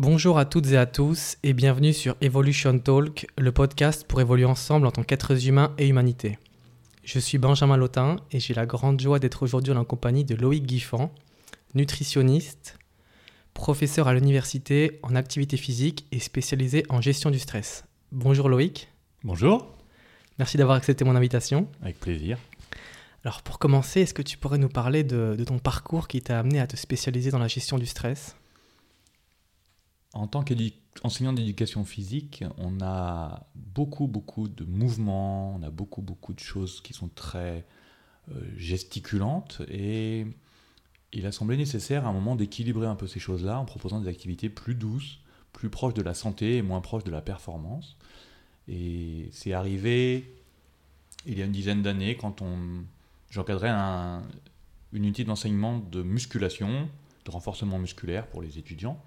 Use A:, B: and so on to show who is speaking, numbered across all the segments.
A: Bonjour à toutes et à tous et bienvenue sur Evolution Talk, le podcast pour évoluer ensemble en tant qu'êtres humains et humanité. Je suis Benjamin Lotin et j'ai la grande joie d'être aujourd'hui en compagnie de Loïc Guiffan, nutritionniste, professeur à l'université en activité physique et spécialisé en gestion du stress. Bonjour Loïc.
B: Bonjour.
A: Merci d'avoir accepté mon invitation.
B: Avec plaisir.
A: Alors pour commencer, est-ce que tu pourrais nous parler de, de ton parcours qui t'a amené à te spécialiser dans la gestion du stress?
B: En tant qu'enseignant d'éducation physique, on a beaucoup, beaucoup de mouvements, on a beaucoup, beaucoup de choses qui sont très euh, gesticulantes et il a semblé nécessaire à un moment d'équilibrer un peu ces choses-là en proposant des activités plus douces, plus proches de la santé et moins proches de la performance. Et c'est arrivé il y a une dizaine d'années quand on, j'encadrais un, une unité d'enseignement de musculation, de renforcement musculaire pour les étudiants.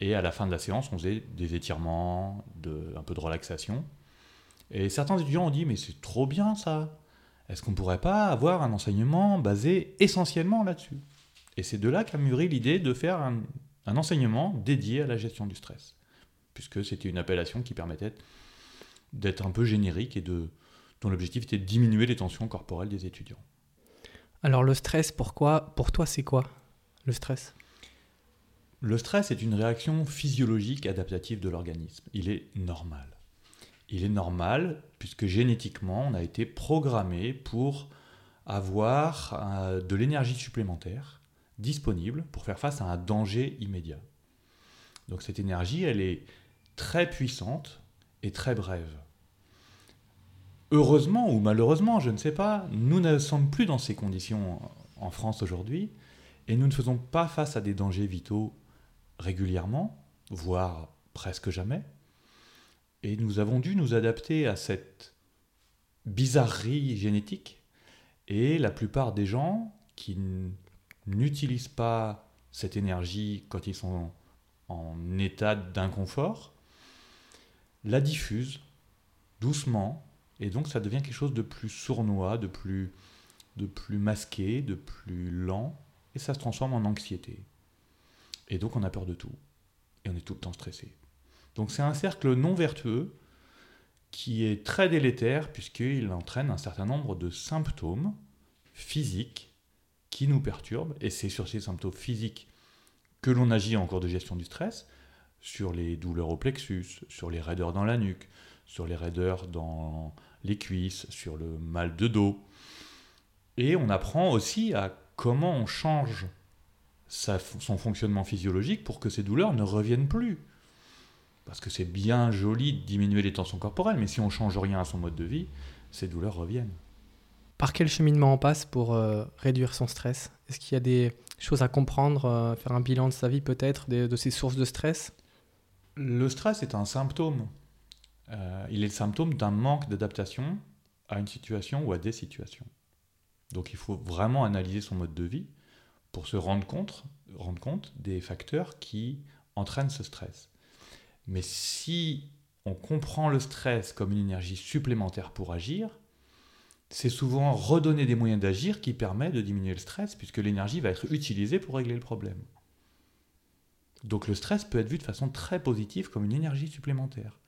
B: Et à la fin de la séance, on faisait des étirements, un peu de relaxation. Et certains étudiants ont dit, mais c'est trop bien ça. Est-ce qu'on ne pourrait pas avoir un enseignement basé essentiellement là-dessus? Et c'est de là qu'a mûri l'idée de faire un, enseignement dédié à la gestion du stress, puisque c'était une appellation qui permettait d'être un peu générique et dont l'objectif était de diminuer les tensions corporelles des étudiants.
A: Alors le stress, pourquoi? Pour toi, c'est quoi le stress?
B: Le stress est une réaction physiologique adaptative de l'organisme. Il est normal. Il est normal puisque génétiquement, on a été programmé pour avoir euh, de l'énergie supplémentaire disponible pour faire face à un danger immédiat. Donc cette énergie, elle est très puissante et très brève. Heureusement ou malheureusement, je ne sais pas, nous ne sommes plus dans ces conditions en France aujourd'hui et nous ne faisons pas face à des dangers vitaux régulièrement, voire presque jamais. Et nous avons dû nous adapter à cette bizarrerie génétique. Et la plupart des gens qui n'utilisent pas cette énergie quand ils sont en état d'inconfort, la diffusent doucement, et donc ça devient quelque chose de plus sournois, de plus, de plus masqué, de plus lent, et ça se transforme en anxiété. Et donc on a peur de tout, et on est tout le temps stressé. Donc c'est un cercle non vertueux qui est très délétère puisqu'il entraîne un certain nombre de symptômes physiques qui nous perturbent, et c'est sur ces symptômes physiques que l'on agit en cours de gestion du stress, sur les douleurs au plexus, sur les raideurs dans la nuque, sur les raideurs dans les cuisses, sur le mal de dos. Et on apprend aussi à comment on change son fonctionnement physiologique pour que ces douleurs ne reviennent plus. Parce que c'est bien joli de diminuer les tensions corporelles, mais si on change rien à son mode de vie, ces douleurs reviennent.
A: Par quel cheminement on passe pour euh, réduire son stress? Est-ce qu'il y a des choses à comprendre, euh, faire un bilan de sa vie peut-être, de, de ses sources de stress?
B: Le stress est un symptôme. Euh, il est le symptôme d'un manque d'adaptation à une situation ou à des situations. Donc il faut vraiment analyser son mode de vie pour se rendre compte, rendre compte des facteurs qui entraînent ce stress. Mais si on comprend le stress comme une énergie supplémentaire pour agir, c'est souvent redonner des moyens d'agir qui permet de diminuer le stress, puisque l'énergie va être utilisée pour régler le problème. Donc le stress peut être vu de façon très positive comme une énergie supplémentaire.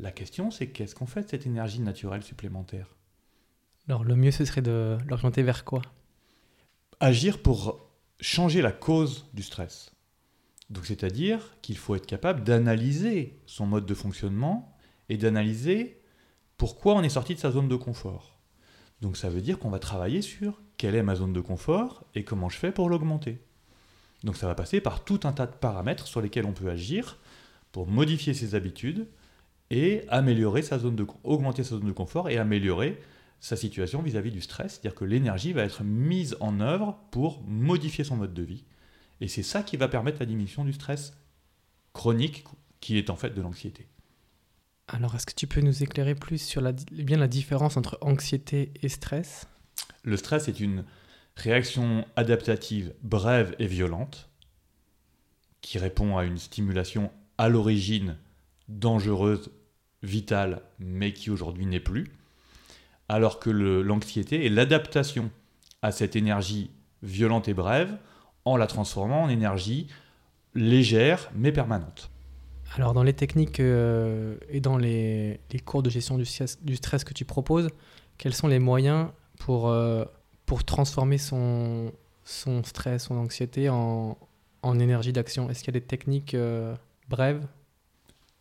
B: La question, c'est qu'est-ce qu'on fait de cette énergie naturelle supplémentaire?
A: Alors le mieux, ce serait de l'orienter vers quoi?
B: Agir pour changer la cause du stress. Donc c'est-à-dire qu'il faut être capable d'analyser son mode de fonctionnement et d'analyser pourquoi on est sorti de sa zone de confort. Donc ça veut dire qu'on va travailler sur quelle est ma zone de confort et comment je fais pour l'augmenter. Donc ça va passer par tout un tas de paramètres sur lesquels on peut agir pour modifier ses habitudes et améliorer sa zone de augmenter sa zone de confort et améliorer sa situation vis-à-vis du stress, c'est-à-dire que l'énergie va être mise en œuvre pour modifier son mode de vie. Et c'est ça qui va permettre la diminution du stress chronique qui est en fait de l'anxiété.
A: Alors, est-ce que tu peux nous éclairer plus sur la, bien la différence entre anxiété et stress?
B: Le stress est une réaction adaptative brève et violente qui répond à une stimulation à l'origine dangereuse, vitale, mais qui aujourd'hui n'est plus. Alors que l'anxiété est l'adaptation à cette énergie violente et brève en la transformant en énergie légère mais permanente.
A: Alors dans les techniques euh, et dans les, les, cours de gestion du stress, du stress, que tu proposes, quels sont les moyens pour, euh, pour transformer son, son stress, son anxiété en, en énergie d'action? Est-ce qu'il y a des techniques euh, brèves?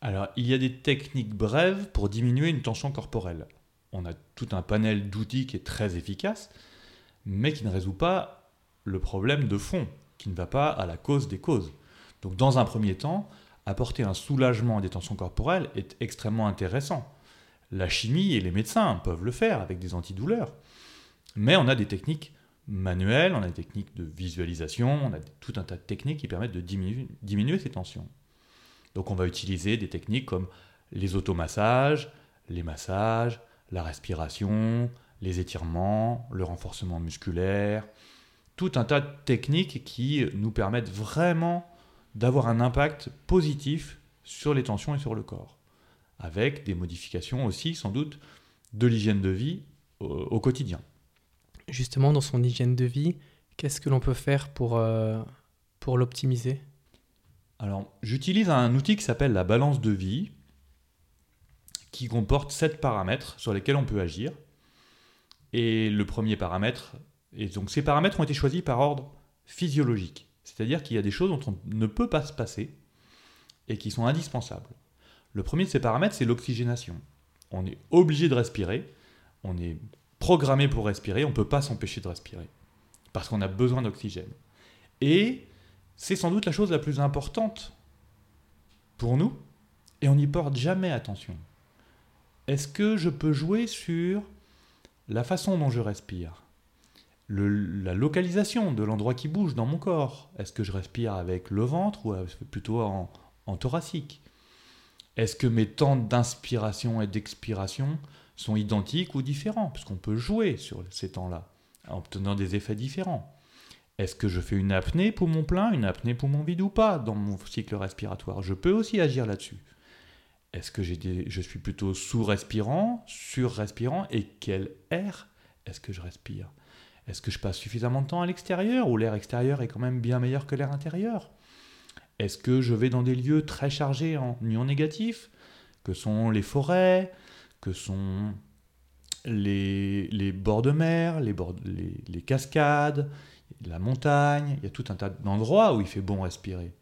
B: Alors il y a des techniques brèves pour diminuer une tension corporelle. On a tout un panel d'outils qui est très efficace, mais qui ne résout pas le problème de fond, qui ne va pas à la cause des causes. Donc dans un premier temps, apporter un soulagement des tensions corporelles est extrêmement intéressant. La chimie et les médecins peuvent le faire avec des antidouleurs. Mais on a des techniques manuelles, on a des techniques de visualisation, on a tout un tas de techniques qui permettent de diminuer, ces tensions. Donc on va utiliser des techniques comme les automassages, les massages, la respiration, les étirements, le renforcement musculaire, tout un tas de techniques qui nous permettent vraiment d'avoir un impact positif sur les tensions et sur le corps, avec des modifications aussi sans doute de l'hygiène de vie au, quotidien.
A: Justement, dans son hygiène de vie, qu'est-ce que l'on peut faire pour, euh, pour l'optimiser?
B: Alors, j'utilise un outil qui s'appelle la balance de vie, qui comporte sept paramètres sur lesquels on peut agir. Et le premier paramètre, et donc ces paramètres ont été choisis par ordre physiologique. C'est-à-dire qu'il y a des choses dont on ne peut pas se passer et qui sont indispensables. Le premier de ces paramètres, c'est l'oxygénation. On est obligé de respirer, on est programmé pour respirer, on ne peut pas s'empêcher de respirer, parce qu'on a besoin d'oxygène. Et c'est sans doute la chose la plus importante pour nous, et on n'y porte jamais attention. Est-ce que je peux jouer sur la façon dont je respire? La localisation de l'endroit qui bouge dans mon corps. Est-ce que je respire avec le ventre ou plutôt en, thoracique? Est-ce que mes temps d'inspiration et d'expiration sont identiques ou différents? Puisqu'on peut jouer sur ces temps-là en obtenant des effets différents. Est-ce que je fais une apnée pour mon plein, une apnée pour mon vide ou pas dans mon cycle respiratoire? Je peux aussi agir là-dessus. Est-ce que je suis plutôt sous-respirant, sur-respirant et quel air est-ce que je respire? Est-ce que je passe suffisamment de temps à l'extérieur ou l'air extérieur est quand même bien meilleur que l'air intérieur? Est-ce que je vais dans des lieux très chargés en ions négatifs, que sont les forêts, que sont les, bords de mer, les, les, cascades, la montagne, il y a tout un tas d'endroits où il fait bon respirer.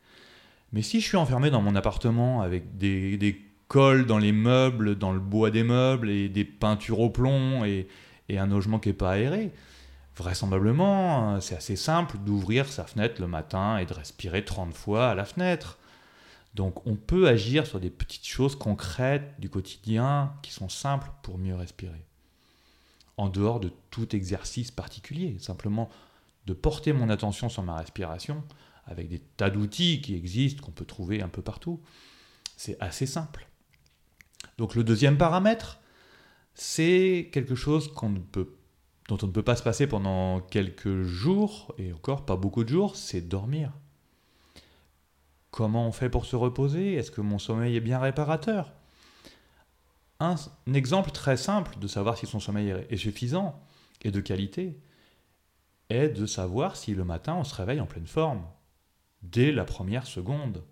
B: Mais si je suis enfermé dans mon appartement avec des, des cols dans les meubles, dans le bois des meubles et des peintures au plomb et, et un logement qui n'est pas aéré, Vraisemblablement, c'est assez simple d'ouvrir sa fenêtre le matin et de respirer 30 fois à la fenêtre. Donc on peut agir sur des petites choses concrètes du quotidien qui sont simples pour mieux respirer. En dehors de tout exercice particulier, simplement de porter mon attention sur ma respiration avec des tas d'outils qui existent, qu'on peut trouver un peu partout. C'est assez simple. Donc le deuxième paramètre, c'est quelque chose dont on ne peut pas se passer pendant quelques jours, et encore pas beaucoup de jours, c'est dormir. Comment on fait pour se reposer? Est-ce que mon sommeil est bien réparateur? Un, exemple très simple de savoir si son sommeil est suffisant et de qualité est de savoir si le matin on se réveille en pleine forme, dès la première seconde.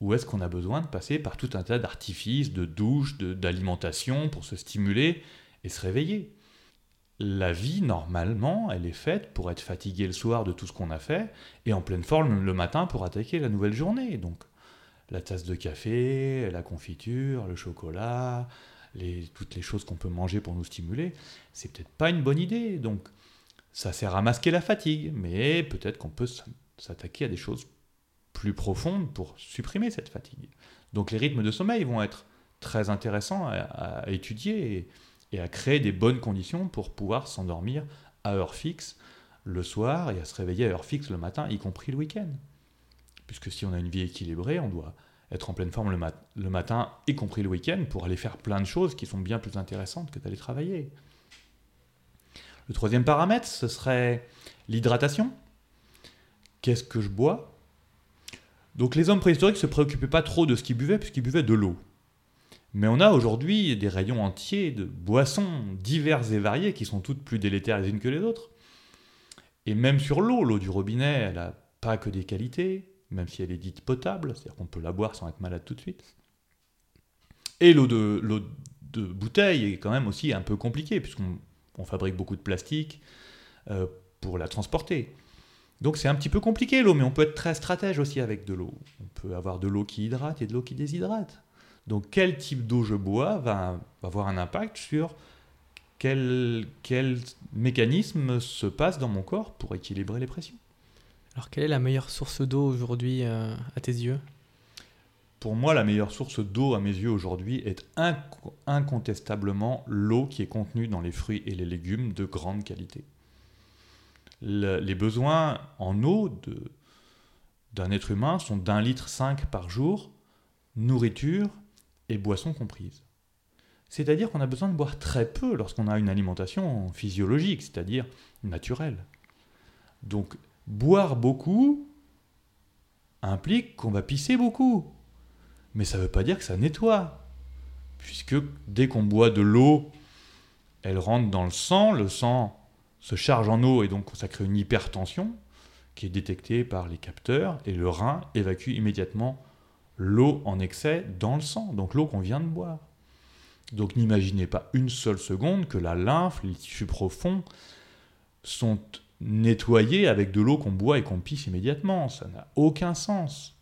B: Ou est-ce qu'on a besoin de passer par tout un tas d'artifices, de douches, d'alimentation pour se stimuler et se réveiller? La vie, normalement, elle est faite pour être fatigué le soir de tout ce qu'on a fait et en pleine forme le matin pour attaquer la nouvelle journée. Donc, la tasse de café, la confiture, le chocolat, toutes les choses qu'on peut manger pour nous stimuler, c'est peut-être pas une bonne idée. Donc, ça sert à masquer la fatigue, mais peut-être qu'on peut, s'attaquer à des choses plus profondes pour supprimer cette fatigue. Donc, les rythmes de sommeil vont être très intéressants à, étudier et à créer des bonnes conditions pour pouvoir s'endormir à heure fixe le soir et à se réveiller à heure fixe le matin, y compris le week-end. Puisque si on a une vie équilibrée, on doit être en pleine forme le, le matin, y compris le week-end, pour aller faire plein de choses qui sont bien plus intéressantes que d'aller travailler. Le troisième paramètre, ce serait l'hydratation. Qu'est-ce que je bois? Donc les hommes préhistoriques ne se préoccupaient pas trop de ce qu'ils buvaient, puisqu'ils buvaient de l'eau. Mais on a aujourd'hui des rayons entiers de boissons diverses et variées qui sont toutes plus délétères les unes que les autres. Et même sur l'eau, l'eau du robinet, elle n'a pas que des qualités, même si elle est dite potable, c'est-à-dire qu'on peut la boire sans être malade tout de suite. Et l'eau de, bouteille est quand même aussi un peu compliquée, puisqu'on on fabrique beaucoup de plastique euh, pour la transporter. Donc c'est un petit peu compliqué l'eau, mais on peut être très stratège aussi avec de l'eau. On peut avoir de l'eau qui hydrate et de l'eau qui déshydrate. Donc quel type d'eau je bois va, avoir un impact sur quel, quel mécanisme se passe dans mon corps pour équilibrer les pressions.
A: Alors quelle est la meilleure source d'eau aujourd'hui euh, à tes yeux?
B: Pour moi, la meilleure source d'eau à mes yeux aujourd'hui est incontestablement l'eau qui est contenue dans les fruits et les légumes de grande qualité. Les besoins en eau d'un être humain sont d'un litre cinq par jour, nourriture et boissons comprises. C'est-à-dire qu'on a besoin de boire très peu lorsqu'on a une alimentation physiologique, c'est-à-dire naturelle. Donc boire beaucoup implique qu'on va pisser beaucoup. Mais ça ne veut pas dire que ça nettoie. Puisque dès qu'on boit de l'eau, elle rentre dans le sang, le sang se charge en eau et donc ça crée une hypertension qui est détectée par les capteurs et le rein évacue immédiatement l'eau en excès dans le sang, donc l'eau qu'on vient de boire. Donc n'imaginez pas une seule seconde que la lymphe, les tissus profonds sont nettoyés avec de l'eau qu'on boit et qu'on pisse immédiatement. Ça n'a aucun sens.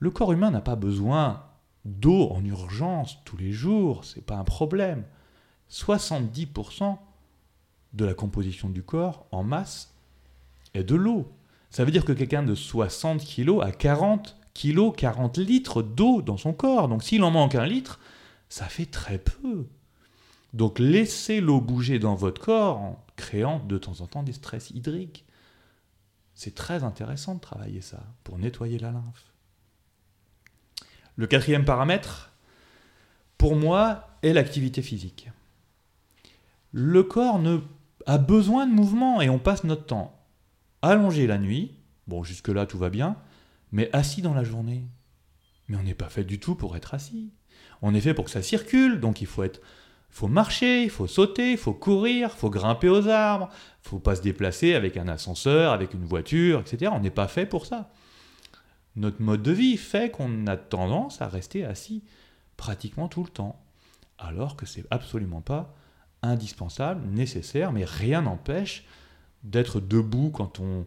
B: Le corps humain n'a pas besoin d'eau en urgence tous les jours, c'est pas un problème. 70% de la composition du corps en masse est de l'eau. Ça veut dire que quelqu'un de 60 kg a 40 kg, 40 litres d'eau dans son corps. Donc s'il en manque un litre, ça fait très peu. Donc laissez l'eau bouger dans votre corps en créant de temps en temps des stress hydriques. C'est très intéressant de travailler ça pour nettoyer la lymphe. Le quatrième paramètre, pour moi, est l'activité physique. Le corps ne, a besoin de mouvement et on passe notre temps allongé la nuit, bon jusque-là tout va bien, mais assis dans la journée. Mais on n'est pas fait du tout pour être assis. On est fait pour que ça circule, donc il faut être faut marcher, il faut sauter, il faut courir, il faut grimper aux arbres, il faut pas se déplacer avec un ascenseur, avec une voiture, etc. On n'est pas fait pour ça. Notre mode de vie fait qu'on a tendance à rester assis pratiquement tout le temps, alors que c'est absolument pas indispensable, nécessaire, mais rien n'empêche d'être debout quand on,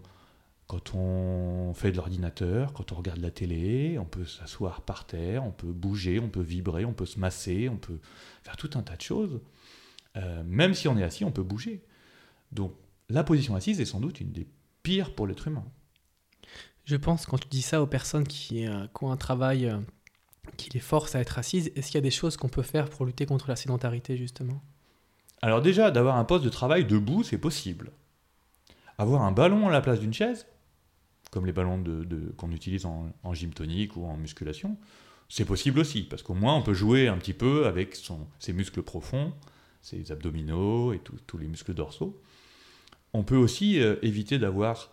B: fait de l'ordinateur, quand on regarde la télé, on peut s'asseoir par terre, on peut bouger, on peut vibrer, on peut se masser, on peut faire tout un tas de choses. Euh, même si on est assis, on peut bouger. Donc la position assise est sans doute une des pires pour l'être humain.
A: Je pense quand tu dis ça aux personnes qui, euh, ont un travail euh, qui les force à être assises, est-ce qu'il y a des choses qu'on peut faire pour lutter contre la sédentarité justement?
B: Alors déjà, d'avoir un poste de travail debout, c'est possible. Avoir un ballon à la place d'une chaise, comme les ballons de, qu'on utilise en, gym tonique ou en musculation, c'est possible aussi, parce qu'au moins on peut jouer un petit peu avec ses muscles profonds, ses abdominaux et tous les muscles dorsaux. On peut aussi euh, éviter d'avoir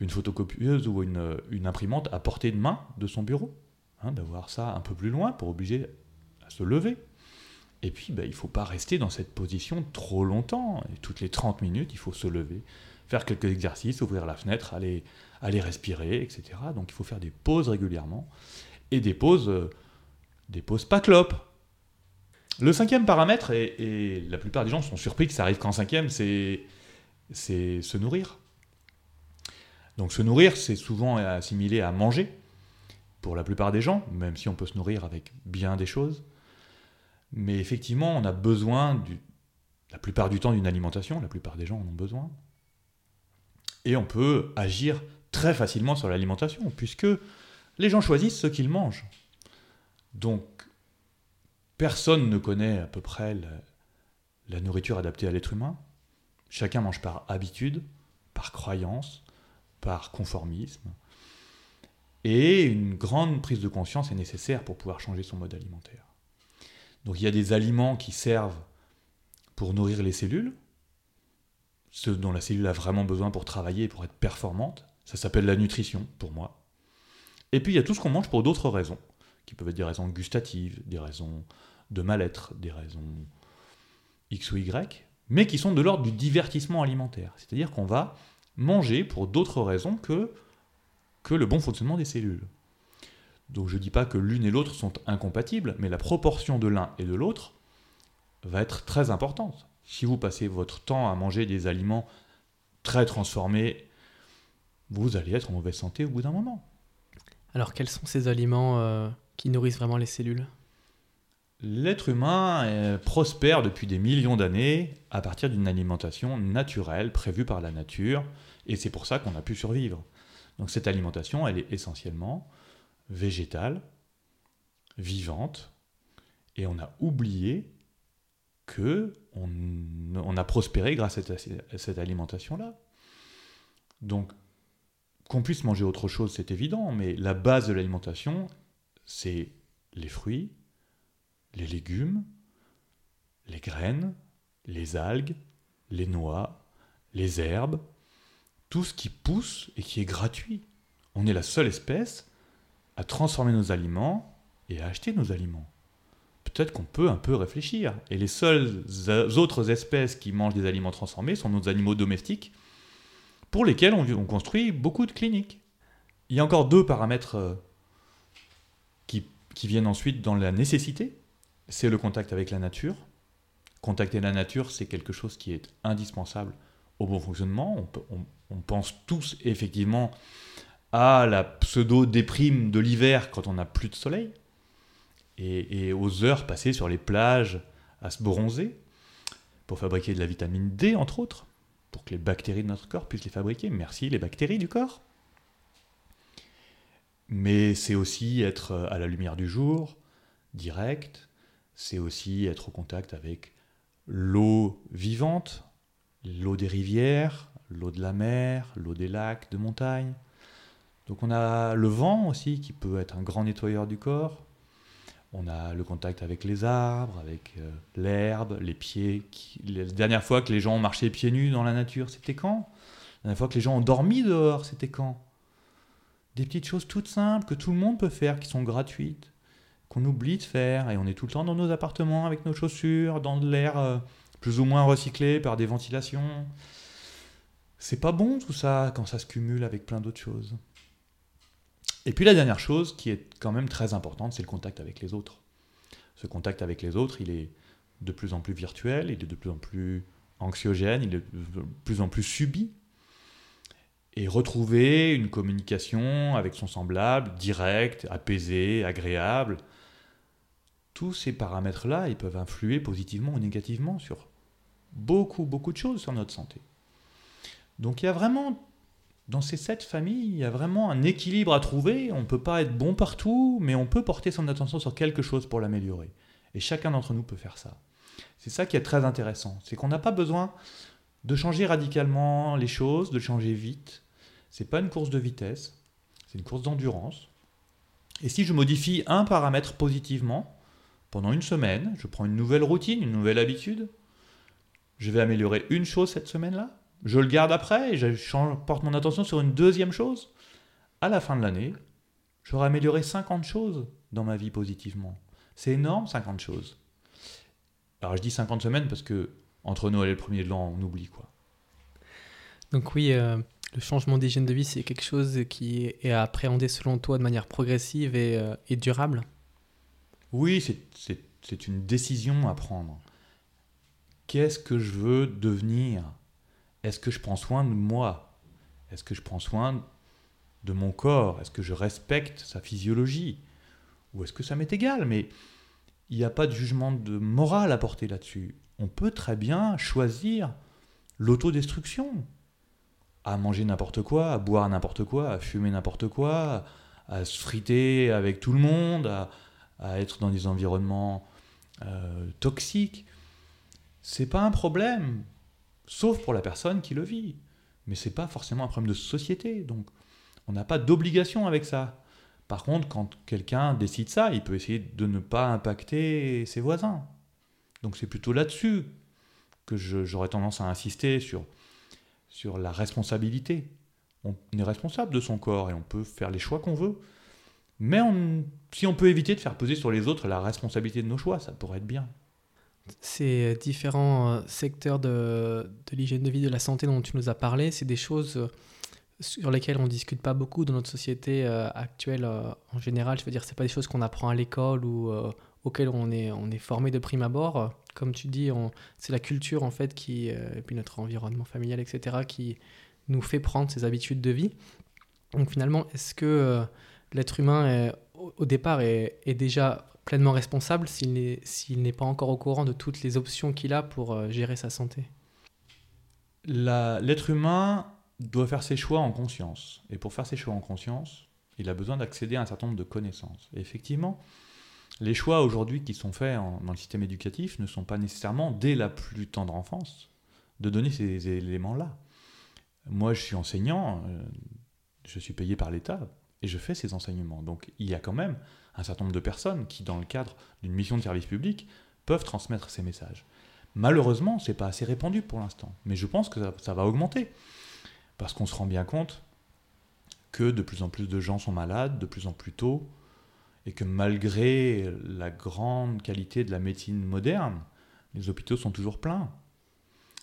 B: une photocopieuse ou une, imprimante à portée de main de son bureau, hein, d'avoir ça un peu plus loin pour obliger à se lever. Et puis, bah, il ne faut pas rester dans cette position trop longtemps. Et toutes les 30 minutes, il faut se lever, faire quelques exercices, ouvrir la fenêtre, aller, aller respirer, etc. Donc il faut faire des pauses régulièrement et des pauses, euh, des pauses pas clopes. Le cinquième paramètre, et, la plupart des gens sont surpris que ça arrive qu'en cinquième, c'est se nourrir. Donc se nourrir, c'est souvent assimilé à manger, pour la plupart des gens, même si on peut se nourrir avec bien des choses. Mais effectivement, on a besoin, la plupart du temps, d'une alimentation, la plupart des gens en ont besoin. Et on peut agir très facilement sur l'alimentation, puisque les gens choisissent ce qu'ils mangent. Donc, personne ne connaît à peu près la, nourriture adaptée à l'être humain. Chacun mange par habitude, par croyance, par conformisme. Et une grande prise de conscience est nécessaire pour pouvoir changer son mode alimentaire. Donc il y a des aliments qui servent pour nourrir les cellules, ceux dont la cellule a vraiment besoin pour travailler pour être performante. Ça s'appelle la nutrition pour moi. Et puis il y a tout ce qu'on mange pour d'autres raisons, qui peuvent être des raisons gustatives, des raisons de mal-être, des raisons X ou Y, mais qui sont de l'ordre du divertissement alimentaire. C'est-à-dire qu'on va manger pour d'autres raisons que, que le bon fonctionnement des cellules. Donc je ne dis pas que l'une et l'autre sont incompatibles, mais la proportion de l'un et de l'autre va être très importante. Si vous passez votre temps à manger des aliments très transformés, vous allez être en mauvaise santé au bout d'un moment.
A: Alors quels sont ces aliments euh, qui nourrissent vraiment les cellules?
B: L'être humain prospère depuis des millions d'années à partir d'une alimentation naturelle prévue par la nature, et c'est pour ça qu'on a pu survivre. Donc cette alimentation, elle est essentiellement végétale, vivante, et on a oublié que on, a prospéré grâce à cette alimentation-là. Donc, qu'on puisse manger autre chose, c'est évident, mais la base de l'alimentation, c'est les fruits, les légumes, les graines, les algues, les noix, les herbes, tout ce qui pousse et qui est gratuit. On est la seule espèce à transformer nos aliments et à acheter nos aliments. Peut-être qu'on peut un peu réfléchir. Et les seules autres espèces qui mangent des aliments transformés sont nos animaux domestiques, pour lesquels on, construit beaucoup de cliniques. Il y a encore deux paramètres euh, qui viennent ensuite dans la nécessité. C'est le contact avec la nature. Contacter la nature, c'est quelque chose qui est indispensable au bon fonctionnement. On, pense tous effectivement à la pseudo-déprime de l'hiver quand on n'a plus de soleil et, aux heures passées sur les plages à se bronzer pour fabriquer de la vitamine D, entre autres, pour que les bactéries de notre corps puissent les fabriquer. Merci les bactéries du corps. Mais c'est aussi être à la lumière du jour, direct, c'est aussi être au contact avec l'eau vivante, l'eau des rivières, l'eau de la mer, l'eau des lacs, de montagne. Donc on a le vent aussi qui peut être un grand nettoyeur du corps. On a le contact avec les arbres, avec euh, l'herbe, les pieds. La dernière fois que les gens ont marché pieds nus dans la nature, c'était quand? La dernière fois que les gens ont dormi dehors, c'était quand? Des petites choses toutes simples que tout le monde peut faire, qui sont gratuites, qu'on oublie de faire, et on est tout le temps dans nos appartements avec nos chaussures, dans de l'air euh, plus ou moins recyclé par des ventilations. C'est pas bon tout ça quand ça se cumule avec plein d'autres choses. Et puis la dernière chose qui est quand même très importante, c'est le contact avec les autres. Ce contact avec les autres, il est de plus en plus virtuel, il est de plus en plus anxiogène, il est de plus en plus subi. Et retrouver une communication avec son semblable, directe, apaisée, agréable, tous ces paramètres-là, ils peuvent influer positivement ou négativement sur beaucoup, beaucoup de choses sur notre santé. Donc il y a vraiment dans ces sept familles, il y a vraiment un équilibre à trouver. On ne peut pas être bon partout, mais on peut porter son attention sur quelque chose pour l'améliorer. Et chacun d'entre nous peut faire ça. C'est ça qui est très intéressant. C'est qu'on n'a pas besoin de changer radicalement les choses, de changer vite. C'est pas une course de vitesse, c'est une course d'endurance. Et si je modifie un paramètre positivement, pendant une semaine, je prends une nouvelle routine, une nouvelle habitude, je vais améliorer une chose cette semaine-là, je le garde après et je porte mon attention sur une deuxième chose. À la fin de l'année, j'aurai amélioré 50 choses dans ma vie positivement. C'est énorme, 50 choses. Alors je dis 50 semaines parce que entre Noël et le premier de l'an, on oublie quoi.
A: Donc oui, euh, le changement d'hygiène de vie, c'est quelque chose qui est à appréhender selon toi de manière progressive et, euh, et durable?
B: Oui, c'est une décision à prendre. Qu'est-ce que je veux devenir? Est-ce que je prends soin de moi? Est-ce que je prends soin de mon corps? Est-ce que je respecte sa physiologie? Ou est-ce que ça m'est égal? Mais il n'y a pas de jugement de morale à porter là-dessus. On peut très bien choisir l'autodestruction. À manger n'importe quoi, à boire n'importe quoi, à fumer n'importe quoi, à se friter avec tout le monde, à, être dans des environnements euh, toxiques. C'est pas un problème sauf pour la personne qui le vit. Mais c'est pas forcément un problème de société, donc on n'a pas d'obligation avec ça. Par contre, quand quelqu'un décide ça, il peut essayer de ne pas impacter ses voisins. Donc c'est plutôt là-dessus que j'aurais tendance à insister sur, sur la responsabilité. On est responsable de son corps et on peut faire les choix qu'on veut. Mais si on peut éviter de faire peser sur les autres la responsabilité de nos choix, ça pourrait être bien
A: ces différents euh, secteurs de, de l'hygiène de vie, de la santé dont tu nous as parlé, c'est des choses sur lesquelles on ne discute pas beaucoup dans notre société euh, actuelle euh, en général. Je veux dire, c'est pas des choses qu'on apprend à l'école ou euh, auxquelles on est, on est formé de prime abord. Comme tu dis, c'est la culture en fait qui, et puis notre environnement familial, etc., qui nous fait prendre ces habitudes de vie. Donc finalement, est-ce que l'être humain, au départ, est, déjà pleinement responsable s'il n'est pas encore au courant de toutes les options qu'il a pour gérer sa santé
B: L'être humain doit faire ses choix en conscience. Et pour faire ses choix en conscience, il a besoin d'accéder à un certain nombre de connaissances. Et effectivement, les choix aujourd'hui qui sont faits dans le système éducatif ne sont pas nécessairement, dès la plus tendre enfance, de donner ces éléments-là. Moi, je suis enseignant, euh, je suis payé par l'État et je fais ces enseignements. Donc il y a quand même un certain nombre de personnes qui, dans le cadre d'une mission de service public, peuvent transmettre ces messages. Malheureusement, ce n'est pas assez répandu pour l'instant, mais je pense que ça va augmenter parce qu'on se rend bien compte que de plus en plus de gens sont malades, de plus en plus tôt, et que malgré la grande qualité de la médecine moderne, les hôpitaux sont toujours pleins.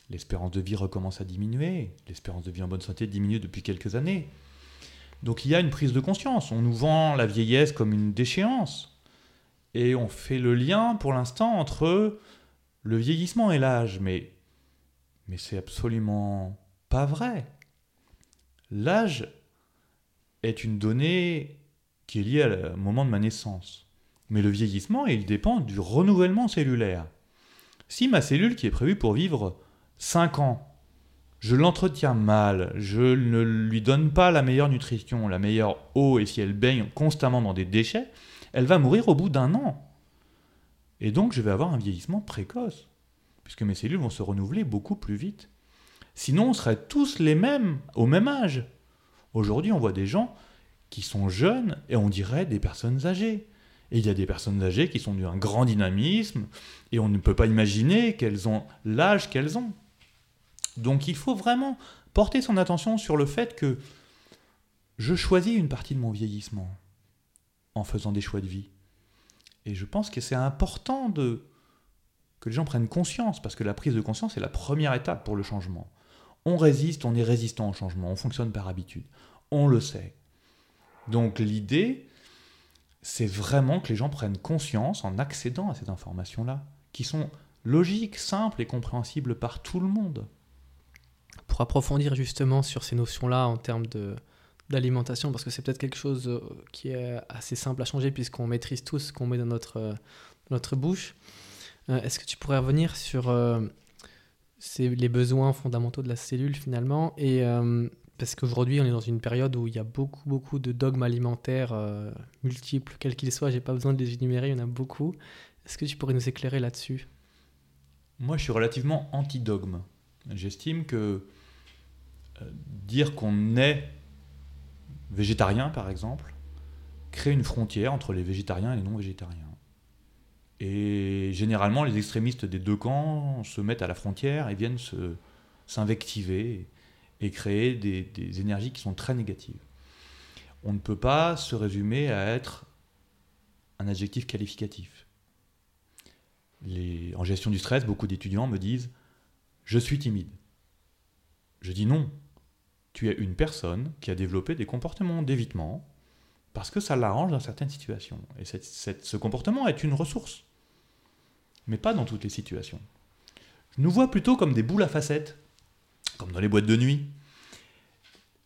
B: L'espérance de vie recommence à diminuer, l'espérance de vie en bonne santé diminue depuis quelques années. Donc il y a une prise de conscience, on nous vend la vieillesse comme une déchéance, et on fait le lien pour l'instant entre le vieillissement et l'âge, mais, mais c'est absolument pas vrai. L'âge est une donnée qui est liée au moment de ma naissance. Mais le vieillissement, il dépend du renouvellement cellulaire. Si ma cellule qui est prévue pour vivre 5 ans, je l'entretiens mal, je ne lui donne pas la meilleure nutrition, la meilleure eau, et si elle baigne constamment dans des déchets, elle va mourir au bout d'un an. Et donc je vais avoir un vieillissement précoce, puisque mes cellules vont se renouveler beaucoup plus vite. Sinon, on serait tous les mêmes, au même âge. Aujourd'hui, on voit des gens qui sont jeunes et on dirait des personnes âgées. Et il y a des personnes âgées qui sont d'un grand dynamisme et on ne peut pas imaginer qu'elles ont l'âge qu'elles ont. Donc il faut vraiment porter son attention sur le fait que je choisis une partie de mon vieillissement en faisant des choix de vie. Et je pense que c'est important de que les gens prennent conscience, parce que la prise de conscience est la première étape pour le changement. On résiste, on est résistant au changement, on fonctionne par habitude. On le sait. Donc l'idée, c'est vraiment que les gens prennent conscience en accédant à ces informations-là, qui sont logiques, simples et compréhensibles par tout le monde.
A: Pour approfondir justement sur ces notions-là en termes de, d'alimentation, parce que c'est peut-être quelque chose euh, qui est assez simple à changer puisqu'on maîtrise tout ce qu'on met dans notre, euh, notre bouche. Euh, est-ce que tu pourrais revenir sur c'est les besoins fondamentaux de la cellule finalement? Et euh, parce qu'aujourd'hui, on est dans une période où il y a beaucoup, beaucoup de dogmes alimentaires euh, multiples, quels qu'ils soient. J'ai pas besoin de les énumérer, il y en a beaucoup. Est-ce que tu pourrais nous éclairer là-dessus?
B: Moi, je suis relativement anti-dogme. J'estime que euh, dire qu'on est végétarien, par exemple, crée une frontière entre les végétariens et les non-végétariens. Et généralement, les extrémistes des deux camps se mettent à la frontière et viennent s'invectiver et, créer des, énergies qui sont très négatives. On ne peut pas se résumer à être un adjectif qualificatif. en gestion du stress, beaucoup d'étudiants me disent Je suis timide. Je dis non. Tu es une personne qui a développé des comportements d'évitement parce que ça l'arrange dans certaines situations. Et ce comportement est une ressource mais pas dans toutes les situations. Je nous vois plutôt comme des boules à facettes, comme dans les boîtes de nuit.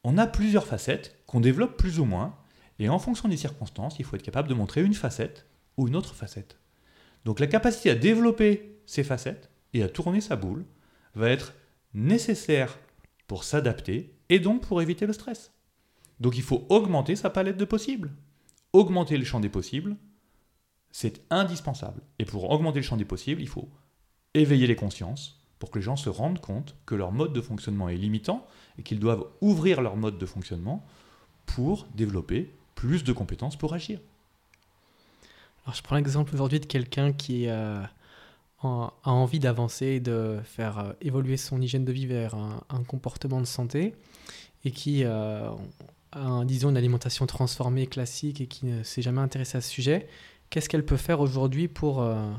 B: On a plusieurs facettes qu'on développe plus ou moins, et en fonction des circonstances, il faut être capable de montrer une facette ou une autre facette. Donc la capacité à développer ces facettes et à tourner sa boule va être nécessaire pour s'adapter et donc pour éviter le stress. Donc il faut augmenter sa palette de possibles, augmenter le champ des possibles c'est indispensable. Et pour augmenter le champ des possibles, il faut éveiller les consciences pour que les gens se rendent compte que leur mode de fonctionnement est limitant et qu'ils doivent ouvrir leur mode de fonctionnement pour développer plus de compétences pour agir.
A: Alors je prends l'exemple aujourd'hui de quelqu'un qui euh, a envie d'avancer, de faire euh, évoluer son hygiène de vie vers un, comportement de santé et qui euh, a, disons, une alimentation transformée classique et qui ne s'est jamais intéressé à ce sujet qu'est-ce qu'elle peut faire aujourd'hui pour, euh,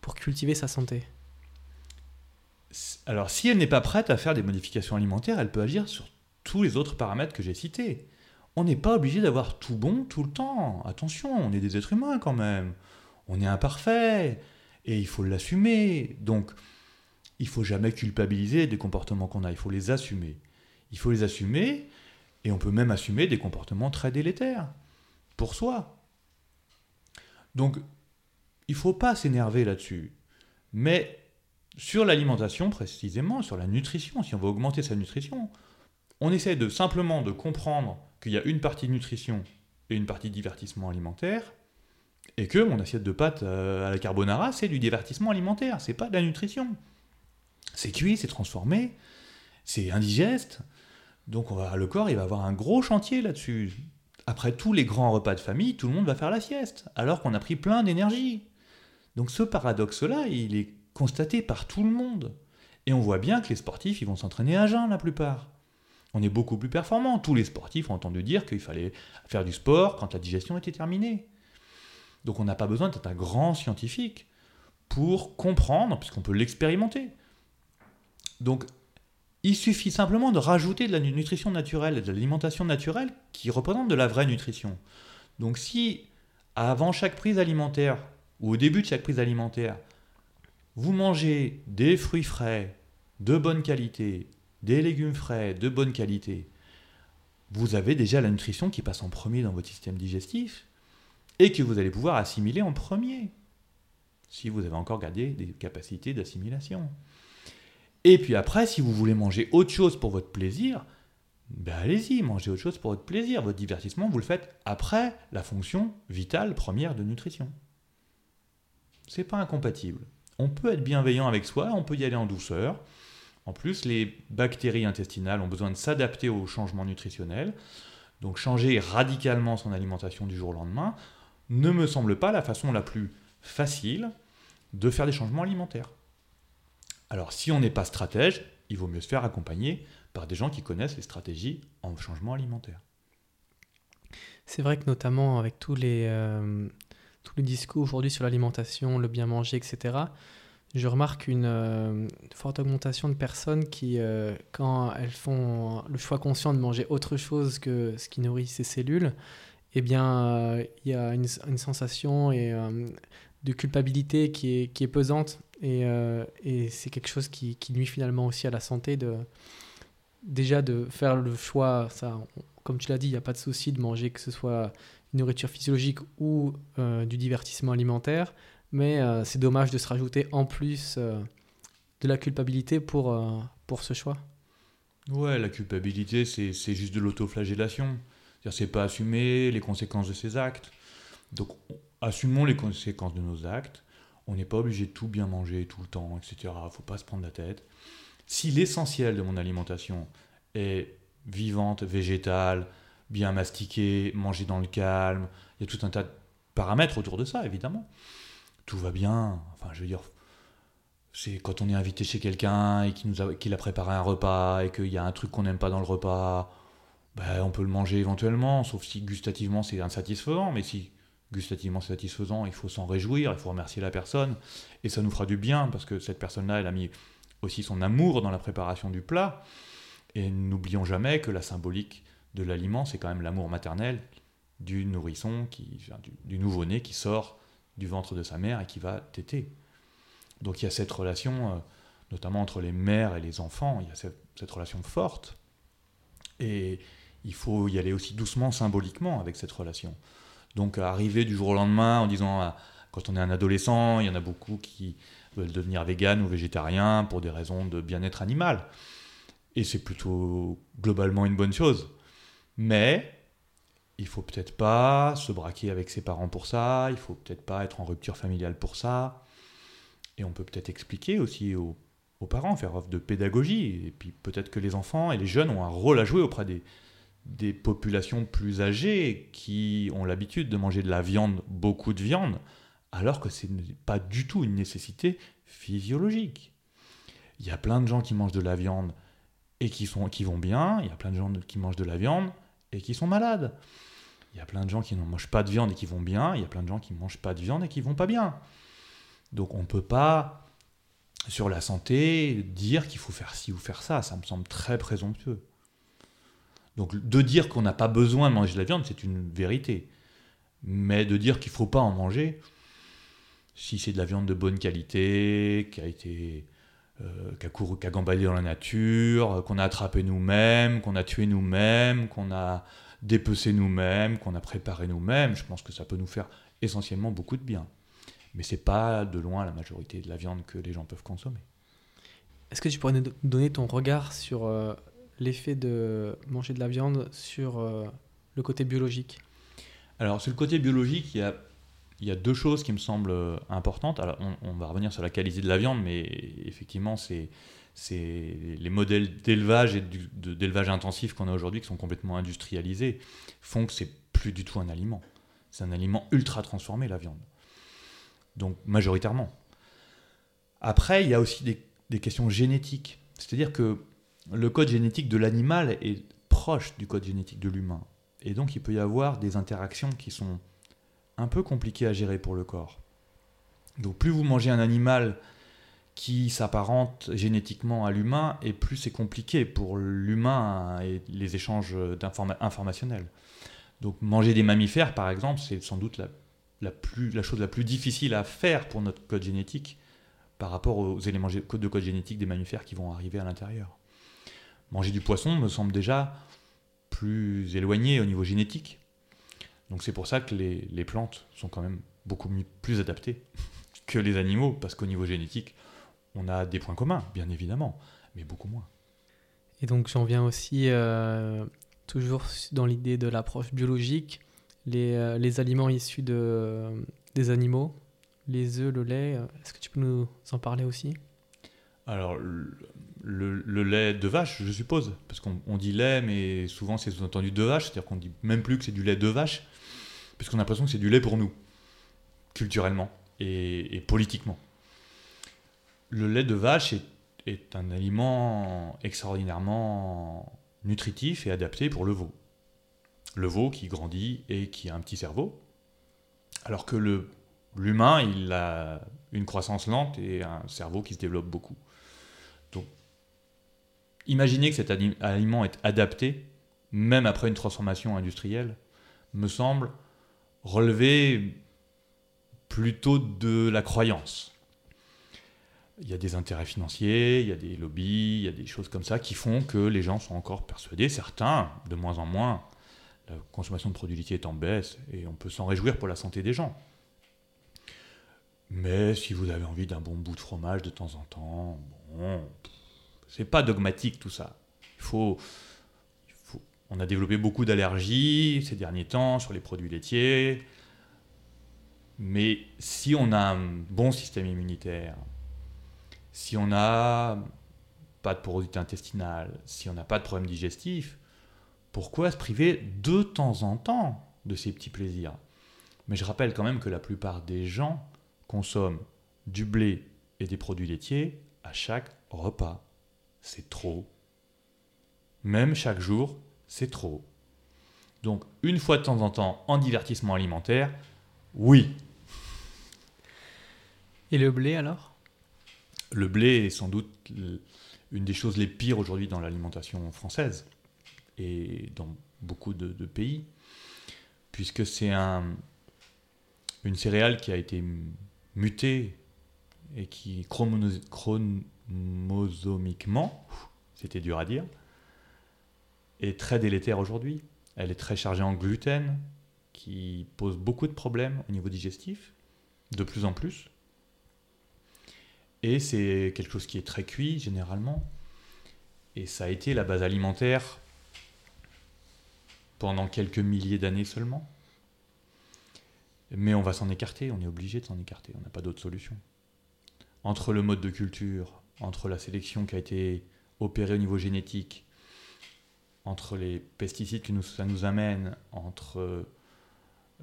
A: pour cultiver sa santé?
B: Alors, si elle n'est pas prête à faire des modifications alimentaires, elle peut agir sur tous les autres paramètres que j'ai cités. On n'est pas obligé d'avoir tout bon tout le temps. Attention, on est des êtres humains quand même. On est imparfait et il faut l'assumer. Donc, il faut jamais culpabiliser des comportements qu'on a, il faut les assumer. Il faut les assumer et on peut même assumer des comportements très délétères pour soi. Donc, il faut pas s'énerver là-dessus. Mais sur l'alimentation précisément, sur la nutrition, si on veut augmenter sa nutrition, on essaie de simplement de comprendre qu'il y a une partie nutrition et une partie divertissement alimentaire, et que mon assiette de pâtes euh, à la carbonara, c'est du divertissement alimentaire, c'est pas de la nutrition. C'est cuit, c'est transformé, c'est indigeste, donc le corps il va avoir un gros chantier là-dessus. Après tous les grands repas de famille, tout le monde va faire la sieste, alors qu'on a pris plein d'énergie. Donc ce paradoxe-là, il est constaté par tout le monde. Et on voit bien que les sportifs, ils vont s'entraîner à jeun la plupart. On est beaucoup plus performants. Tous les sportifs ont entendu dire qu'il fallait faire du sport quand la digestion était terminée. Donc on n'a pas besoin d'être un grand scientifique pour comprendre, puisqu'on peut l'expérimenter. Donc il suffit simplement de rajouter de la nutrition naturelle, de l'alimentation naturelle qui représente de la vraie nutrition. Donc si avant chaque prise alimentaire ou au début de chaque prise alimentaire, vous mangez des fruits frais de bonne qualité, des légumes frais de bonne qualité, vous avez déjà la nutrition qui passe en premier dans votre système digestif et que vous allez pouvoir assimiler en premier, si vous avez encore gardé des capacités d'assimilation. Et puis après, si vous voulez manger autre chose pour votre plaisir, ben allez-y, mangez autre chose pour votre plaisir. Votre divertissement, vous le faites après la fonction vitale première de nutrition. C'est pas incompatible. On peut être bienveillant avec soi, on peut y aller en douceur. En plus, les bactéries intestinales ont besoin de s'adapter aux changements nutritionnels. Donc changer radicalement son alimentation du jour au lendemain ne me semble pas la façon la plus facile de faire des changements alimentaires. Alors si on n'est pas stratège, il vaut mieux se faire accompagner par des gens qui connaissent les stratégies en changement alimentaire.
A: C'est vrai que notamment avec tous les, euh, tous les discours aujourd'hui sur l'alimentation, le bien manger, etc., je remarque une euh, forte augmentation de personnes qui, euh, quand elles font le choix conscient de manger autre chose que ce qui nourrit ces cellules, eh bien, il y a une, sensation et, de culpabilité qui est, qui est pesante euh, et, c'est quelque chose qui, nuit finalement aussi à la santé de déjà de faire le choix, ça, comme tu l'as dit, il n'y a pas de souci de manger que ce soit une nourriture physiologique ou euh, du divertissement alimentaire, mais euh, c'est dommage de se rajouter en plus de la culpabilité pour, pour ce choix.
B: Ouais, la culpabilité, c'est juste de l'autoflagellation. C'est pas assumer les conséquences de ses actes. Donc, assumons les conséquences de nos actes on n'est pas obligé de tout bien manger tout le temps, etc. Faut pas se prendre la tête. Si l'essentiel de mon alimentation est vivante, végétale, bien mastiquée, manger dans le calme, il y a tout un tas de paramètres autour de ça, évidemment. Tout va bien. Enfin, je veux dire, c'est quand on est invité chez quelqu'un et qu'il a préparé un repas et qu'il y a un truc qu'on n'aime pas dans le repas, ben, on peut le manger éventuellement, sauf si gustativement c'est insatisfaisant. Mais si gustativement satisfaisant, il faut s'en réjouir, il faut remercier la personne, et ça nous fera du bien, parce que cette personne-là, elle a mis aussi son amour dans la préparation du plat, et n'oublions jamais que la symbolique de l'aliment, c'est quand même l'amour maternel du nourrisson, qui, du, nouveau-né qui sort du ventre de sa mère et qui va téter. Donc il y a cette relation, euh, notamment entre les mères et les enfants, il y a cette, cette relation forte, et il faut y aller aussi doucement symboliquement avec cette relation. Donc arriver du jour au lendemain en disant, ah, quand on est un adolescent, il y en a beaucoup qui veulent devenir vegan ou végétarien pour des raisons de bien-être animal. Et c'est plutôt globalement une bonne chose. Mais il faut peut-être pas se braquer avec ses parents pour ça, il faut peut-être pas être en rupture familiale pour ça. Et on peut peut-être expliquer aussi aux, aux parents, faire offre de pédagogie. Et puis peut-être que les enfants et les jeunes ont un rôle à jouer auprès des, des populations plus âgées qui ont l'habitude de manger de la viande, beaucoup de viande, alors que ce n'est pas du tout une nécessité physiologique. Il y a plein de gens qui mangent de la viande et qui, vont bien, il y a plein de gens qui mangent de la viande et qui sont malades. Il y a plein de gens qui ne mangent pas de viande et qui vont bien, il y a plein de gens qui ne mangent pas de viande et qui vont pas bien. Donc on ne peut pas, sur la santé, dire qu'il faut faire ci ou faire ça, ça me semble très présomptueux. Donc de dire qu'on n'a pas besoin de manger de la viande, c'est une vérité. Mais de dire qu'il ne faut pas en manger, si c'est de la viande de bonne qualité, qui a été euh, qui, a couru, gambadé dans la nature, qu'on a attrapé nous-mêmes, qu'on a tué nous-mêmes, qu'on a dépecé nous-mêmes, qu'on a préparé nous-mêmes, je pense que ça peut nous faire essentiellement beaucoup de bien. Mais c'est pas de loin la majorité de la viande que les gens peuvent consommer.
A: Est-ce que tu pourrais nous donner ton regard sur euh, l'effet de manger de la viande sur euh, le côté biologique
B: Alors, sur le côté biologique, il y a, il y a deux choses qui me semblent euh, importantes. Alors, on, va revenir sur la qualité de la viande, mais effectivement, c'est les modèles d'élevage et d'élevage intensif qu'on a aujourd'hui, qui sont complètement industrialisés, font que c'est plus du tout un aliment. C'est un aliment ultra transformé, la viande. Donc, majoritairement. Après, il y a aussi des, des questions génétiques. C'est-à-dire que le code génétique de l'animal est proche du code génétique de l'humain. Et donc, il peut y avoir des interactions qui sont un peu compliquées à gérer pour le corps. Donc, plus vous mangez un animal qui s'apparente génétiquement à l'humain, et plus c'est compliqué pour l'humain et les échanges informationnels. Donc manger des mammifères, par exemple, c'est sans doute la, chose la plus difficile à faire pour notre code génétique par rapport aux éléments de code génétique des mammifères qui vont arriver à l'intérieur. Manger du poisson me semble déjà plus éloigné au niveau génétique. Donc c'est pour ça que les, les plantes sont quand même beaucoup mieux- plus adaptées que les animaux, parce qu'au niveau génétique, on a des points communs, bien évidemment, mais beaucoup moins.
A: Et donc j'en viens aussi, euh, toujours dans l'idée de l'approche biologique, les, euh, les aliments issus de, des animaux, les œufs, le lait, euh, est-ce que tu peux nous en parler aussi?
B: Alors, le, lait de vache, je suppose, parce qu'on on dit lait, mais souvent c'est sous-entendu de vache, c'est-à-dire qu'on dit même plus que c'est du lait de vache, puisqu'on a l'impression que c'est du lait pour nous, culturellement et, et politiquement. Le lait de vache est, est un aliment extraordinairement nutritif et adapté pour le veau. Le veau qui grandit et qui a un petit cerveau, alors que l'humain, il a une croissance lente et un cerveau qui se développe beaucoup. Donc, imaginez que cet aliment est adapté, même après une transformation industrielle, me semble relever plutôt de la croyance. Il y a des intérêts financiers, il y a des lobbies, il y a des choses comme ça qui font que les gens sont encore persuadés, certains, de moins en moins. La consommation de produits laitiers est en baisse et on peut s'en réjouir pour la santé des gens. Mais si vous avez envie d'un bon bout de fromage de temps en temps, bon, c'est pas dogmatique tout ça. Il faut, on a développé beaucoup d'allergies ces derniers temps sur les produits laitiers. Mais si on a un bon système immunitaire, si on n'a pas de porosité intestinale, si on n'a pas de problème digestif, pourquoi se priver de temps en temps de ces petits plaisirs? Mais je rappelle quand même que la plupart des gens consomment du blé et des produits laitiers à chaque repas. C'est trop. Même chaque jour, c'est trop. Donc, une fois de temps en temps, en divertissement alimentaire, oui,
A: Et le blé alors?
B: Le blé est sans doute une des choses les pires aujourd'hui dans l'alimentation française et dans beaucoup de, de pays, puisque c'est un, une céréale qui a été mutée et qui chromono- chromosomiquement, c'était dur à dire, est très délétère aujourd'hui. Elle est très chargée en gluten, qui pose beaucoup de problèmes au niveau digestif, de plus en plus. Et c'est quelque chose qui est très cuit généralement. Et ça a été la base alimentaire pendant quelques milliers d'années seulement. Mais on va s'en écarter, on est obligé de s'en écarter, on n'a pas d'autre solution. Entre le mode de culture, entre la sélection qui a été opérée au niveau génétique, entre les pesticides que ça nous amène, entre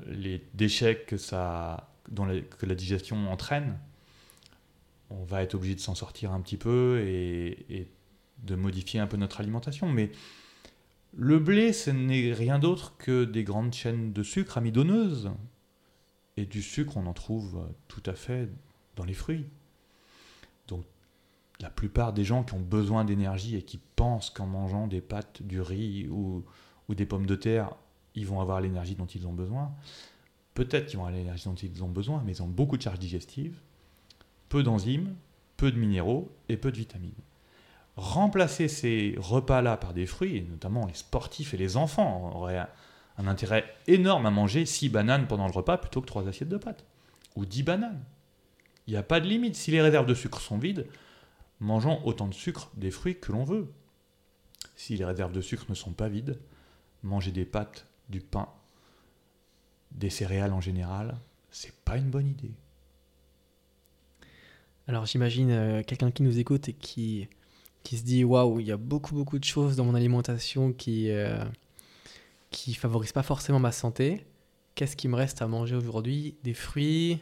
B: les déchets que, ça, la- que la digestion entraîne, on va être obligé de s'en sortir un petit peu et, de modifier un peu notre alimentation. Mais le blé, ce n'est rien d'autre que des grandes chaînes de sucre amidonneuses. Et du sucre, on en trouve euh, tout à fait dans les fruits. Donc, la plupart des gens qui ont besoin d'énergie et qui pensent qu'en mangeant des pâtes, du riz ou, des pommes de terre, ils vont avoir l'énergie dont ils ont besoin. Peut-être qu'ils vont avoir l'énergie dont ils ont besoin, mais ils ont beaucoup de charges digestives, peu d'enzymes, peu de minéraux et peu de vitamines. Remplacer ces repas-là par des fruits, et notamment les sportifs et les enfants auraient un, un intérêt énorme à manger 6 bananes pendant le repas plutôt que 3 assiettes de pâtes. Ou 10 bananes. Il n'y a pas de limite. Si les réserves de sucre sont vides, mangeons autant de sucre des fruits que l'on veut. Si les réserves de sucre ne sont pas vides, manger des pâtes, du pain, des céréales en général, c'est pas une bonne idée.
A: Alors j'imagine euh, quelqu'un qui nous écoute et qui, qui se dit waouh, il y a beaucoup beaucoup de choses dans mon alimentation qui euh, qui favorisent pas forcément ma santé. Qu'est-ce qui me reste à manger aujourd'hui? Des fruits,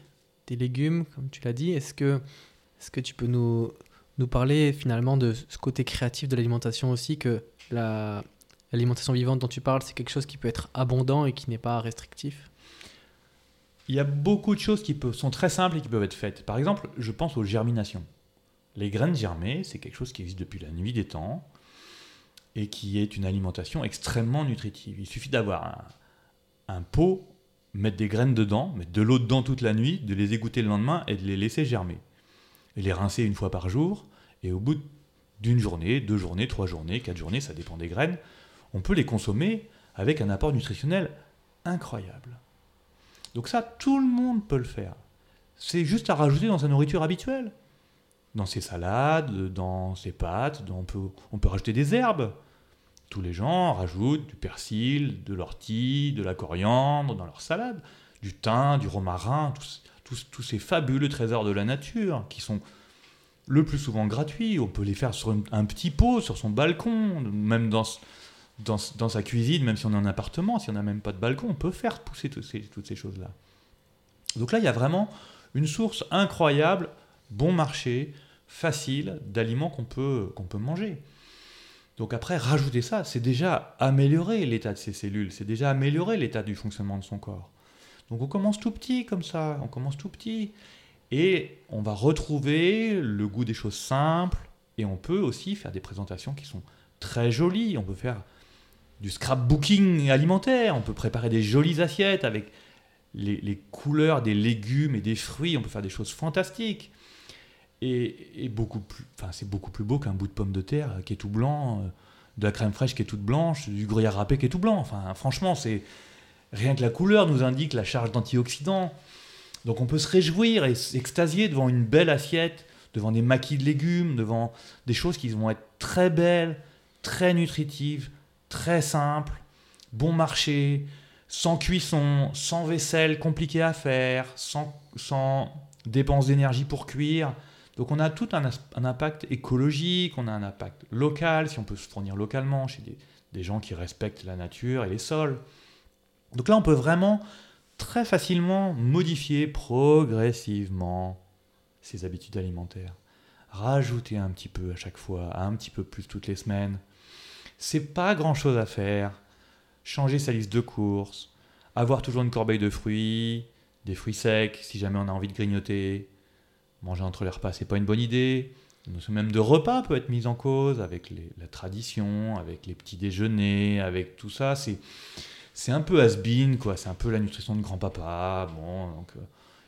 A: des légumes, comme tu l'as dit. Est-ce que est-ce que tu peux nous nous parler finalement de ce côté créatif de l'alimentation aussi que la l'alimentation vivante dont tu parles, c'est quelque chose qui peut être abondant et qui n'est pas restrictif?
B: Il y a beaucoup de choses qui peuvent, sont très simples et qui peuvent être faites. Par exemple, je pense aux germinations. Les graines germées, c'est quelque chose qui existe depuis la nuit des temps et qui est une alimentation extrêmement nutritive. Il suffit d'avoir un, un, pot, mettre des graines dedans, mettre de l'eau dedans toute la nuit, de les égoutter le lendemain et de les laisser germer. Et les rincer une fois par jour, et au bout d'une journée, deux journées, trois journées, quatre journées, ça dépend des graines, on peut les consommer avec un apport nutritionnel incroyable. Donc ça, tout le monde peut le faire. C'est juste à rajouter dans sa nourriture habituelle. Dans ses salades, dans ses pâtes, on, peut, on peut rajouter des herbes. Tous les gens rajoutent du persil, de l'ortie, de la coriandre dans leur salade, du thym, du romarin, tous, tous, ces fabuleux trésors de la nature qui sont le plus souvent gratuits. On peut les faire sur un, un petit pot, sur son balcon, même dans, sa cuisine, même si on est en appartement, si on n'a même pas de balcon, on peut faire pousser toutes ces, toutes ces choses-là. Donc là, il y a vraiment une source incroyable, bon marché, facile, d'aliments qu'on peut, qu'on peut manger. Donc après, rajouter ça, c'est déjà améliorer l'état de ses cellules, c'est déjà améliorer l'état du fonctionnement de son corps. Donc on commence tout petit comme ça, on commence tout petit. Et on va retrouver le goût des choses simples, et on peut aussi faire des présentations qui sont très jolies. On peut faire du scrapbooking alimentaire. On peut préparer des jolies assiettes avec les, couleurs des légumes et des fruits. On peut faire des choses fantastiques. Et, c'est beaucoup plus beau qu'un bout de pomme de terre qui est tout blanc, euh, de la crème fraîche qui est toute blanche, du gruyère râpé qui est tout blanc. Enfin, franchement, c'est rien que la couleur nous indique la charge d'antioxydants. Donc on peut se réjouir et s'extasier devant une belle assiette, devant des maquis de légumes, devant des choses qui vont être très belles, très nutritives, très simple, bon marché, sans cuisson, sans vaisselle compliquée à faire, sans, sans dépenses d'énergie pour cuire. Donc on a tout un, impact écologique, on a un impact local, si on peut se fournir localement chez des gens qui respectent la nature et les sols. Donc là, on peut vraiment très facilement modifier progressivement ses habitudes alimentaires. Rajouter un petit peu à chaque fois, un petit peu plus toutes les semaines. C'est pas grand chose à faire. Changer sa liste de courses, avoir toujours une corbeille de fruits, des fruits secs si jamais on a envie de grignoter. Manger entre les repas, c'est pas une bonne idée. Même de repas peut être mis en cause avec la tradition, avec les petits déjeuners, avec tout ça. C'est c'est un peu has-been, quoi. C'est un peu la nutrition de grand-papa. Bon, donc euh,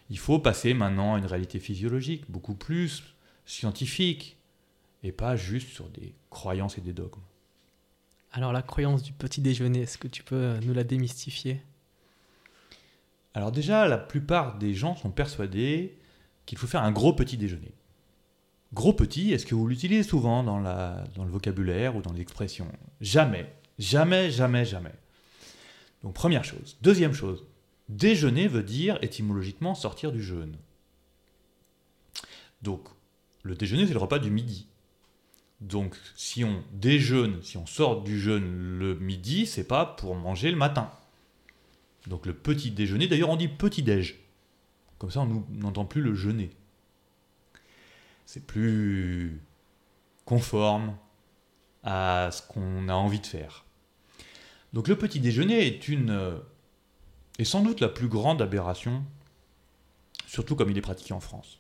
B: il faut passer maintenant à une réalité physiologique, beaucoup plus scientifique, et pas juste sur des croyances et des dogmes.
A: Alors la croyance du petit déjeuner, est-ce que tu peux nous la démystifier?
B: Alors déjà, la plupart des gens sont persuadés qu'il faut faire un gros petit déjeuner. Gros petit, est-ce que vous l'utilisez souvent dans, la, dans le vocabulaire ou dans l'expression? Jamais, jamais, jamais, jamais. Donc première chose. Deuxième chose, déjeuner veut dire étymologiquement sortir du jeûne. Donc le déjeuner c'est le repas du midi. Donc si on déjeune, si on sort du jeûne le midi, c'est pas pour manger le matin. Donc le petit déjeuner, d'ailleurs on dit petit déj. Comme ça on n'entend plus le jeûner. C'est plus conforme à ce qu'on a envie de faire. Donc le petit déjeuner est une euh, est sans doute la plus grande aberration, surtout comme il est pratiqué en France.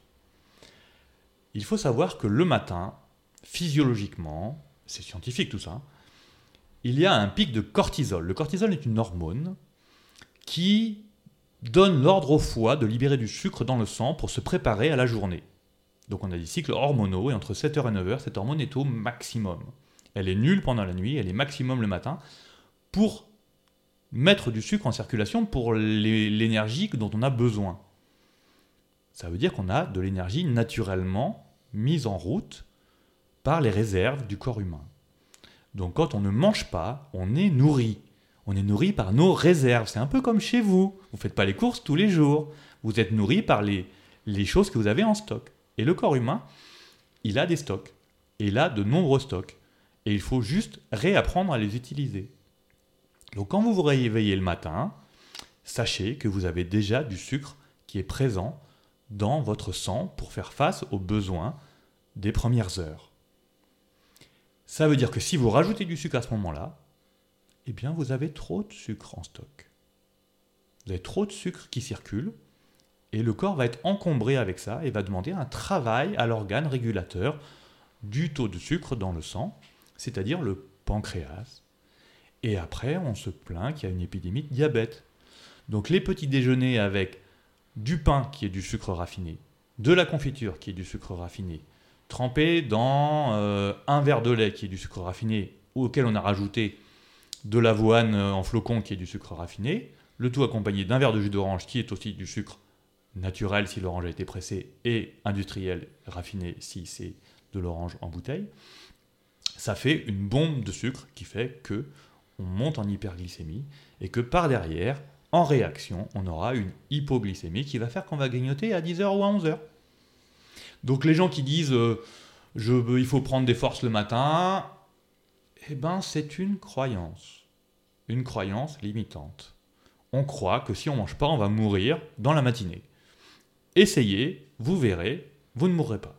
B: Il faut savoir que le matin, physiologiquement, c'est scientifique tout ça, il y a un pic de cortisol. Le cortisol est une hormone qui donne l'ordre au foie de libérer du sucre dans le sang pour se préparer à la journée. Donc on a des cycles hormonaux et entre 7h et 9h, cette hormone est au maximum. Elle est nulle pendant la nuit, elle est maximum le matin pour mettre du sucre en circulation pour l'énergie dont on a besoin. Ça veut dire qu'on a de l'énergie naturellement mise en route par les réserves du corps humain. Donc quand on ne mange pas, on est nourri. On est nourri par nos réserves. C'est un peu comme chez vous. Vous ne faites pas les courses tous les jours. Vous êtes nourri par les, choses que vous avez en stock. Et le corps humain, il a des stocks. Et il a de nombreux stocks. Et il faut juste réapprendre à les utiliser. Donc quand vous vous réveillez le matin, sachez que vous avez déjà du sucre qui est présent dans votre sang pour faire face aux besoins des premières heures. Ça veut dire que si vous rajoutez du sucre à ce moment-là, eh bien vous avez trop de sucre en stock. Vous avez trop de sucre qui circule et le corps va être encombré avec ça et va demander un travail à l'organe régulateur du taux de sucre dans le sang, c'est-à-dire le pancréas. Et après, on se plaint qu'il y a une épidémie de diabète. Donc les petits déjeuners avec du pain qui est du sucre raffiné, de la confiture qui est du sucre raffiné, trempé dans euh, un verre de lait qui est du sucre raffiné, auquel on a rajouté de l'avoine euh, en flocon qui est du sucre raffiné, le tout accompagné d'un verre de jus d'orange qui est aussi du sucre naturel si l'orange a été pressé et industriel raffiné si c'est de l'orange en bouteille, ça fait une bombe de sucre qui fait que on monte en hyperglycémie et que par derrière, en réaction, on aura une hypoglycémie qui va faire qu'on va grignoter à 10h ou à 11h. Donc les gens qui disent euh, il faut prendre des forces le matin, eh ben c'est une croyance. Une croyance limitante. On croit que si on ne mange pas, on va mourir dans la matinée. Essayez, vous verrez, vous ne mourrez pas.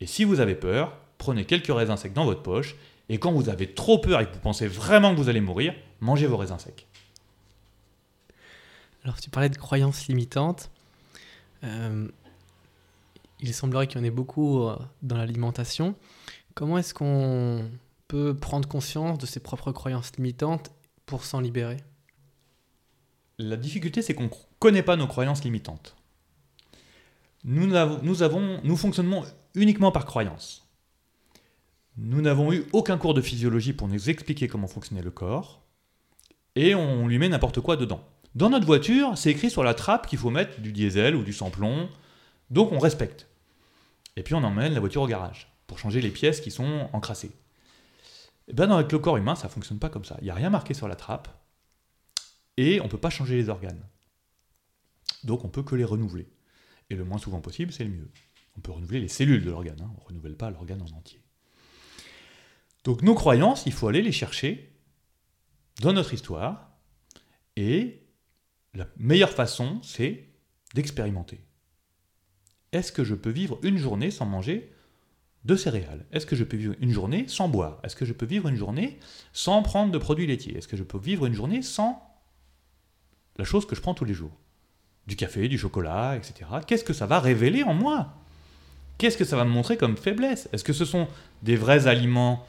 B: Et si vous avez peur, prenez quelques raisins secs dans votre poche, et quand vous avez trop peur et que vous pensez vraiment que vous allez mourir, mangez vos raisins secs.
A: Alors tu parlais de croyances limitantes. Euh, il semblerait qu'il y en ait beaucoup euh, dans l'alimentation. Comment est-ce qu'on peut prendre conscience de ses propres croyances limitantes pour s'en libérer?
B: La difficulté, c'est qu'on ne connaît pas nos croyances limitantes. Nous, avons, nous, avons, nous fonctionnons uniquement par croyance. Nous n'avons eu aucun cours de physiologie pour nous expliquer comment fonctionnait le corps, et on lui met n'importe quoi dedans. Dans notre voiture, c'est écrit sur la trappe qu'il faut mettre du diesel ou du samplon, donc on respecte. Et puis on emmène la voiture au garage pour changer les pièces qui sont encrassées. Et eh bien avec le corps humain, ça ne fonctionne pas comme ça. Il n'y a rien marqué sur la trappe et on ne peut pas changer les organes. Donc on peut que les renouveler. Et le moins souvent possible, c'est le mieux. On peut renouveler les cellules de l'organe, hein. on ne renouvelle pas l'organe en entier. Donc nos croyances, il faut aller les chercher dans notre histoire. Et la meilleure façon, c'est d'expérimenter. Est-ce que je peux vivre une journée sans manger de céréales? Est-ce que je peux vivre une journée sans boire? Est-ce que je peux vivre une journée sans prendre de produits laitiers? Est-ce que je peux vivre une journée sans la chose que je prends tous les jours? Du café, du chocolat, etc. Qu'est-ce que ça va révéler en moi? Qu'est-ce que ça va me montrer comme faiblesse? Est-ce que ce sont des vrais aliments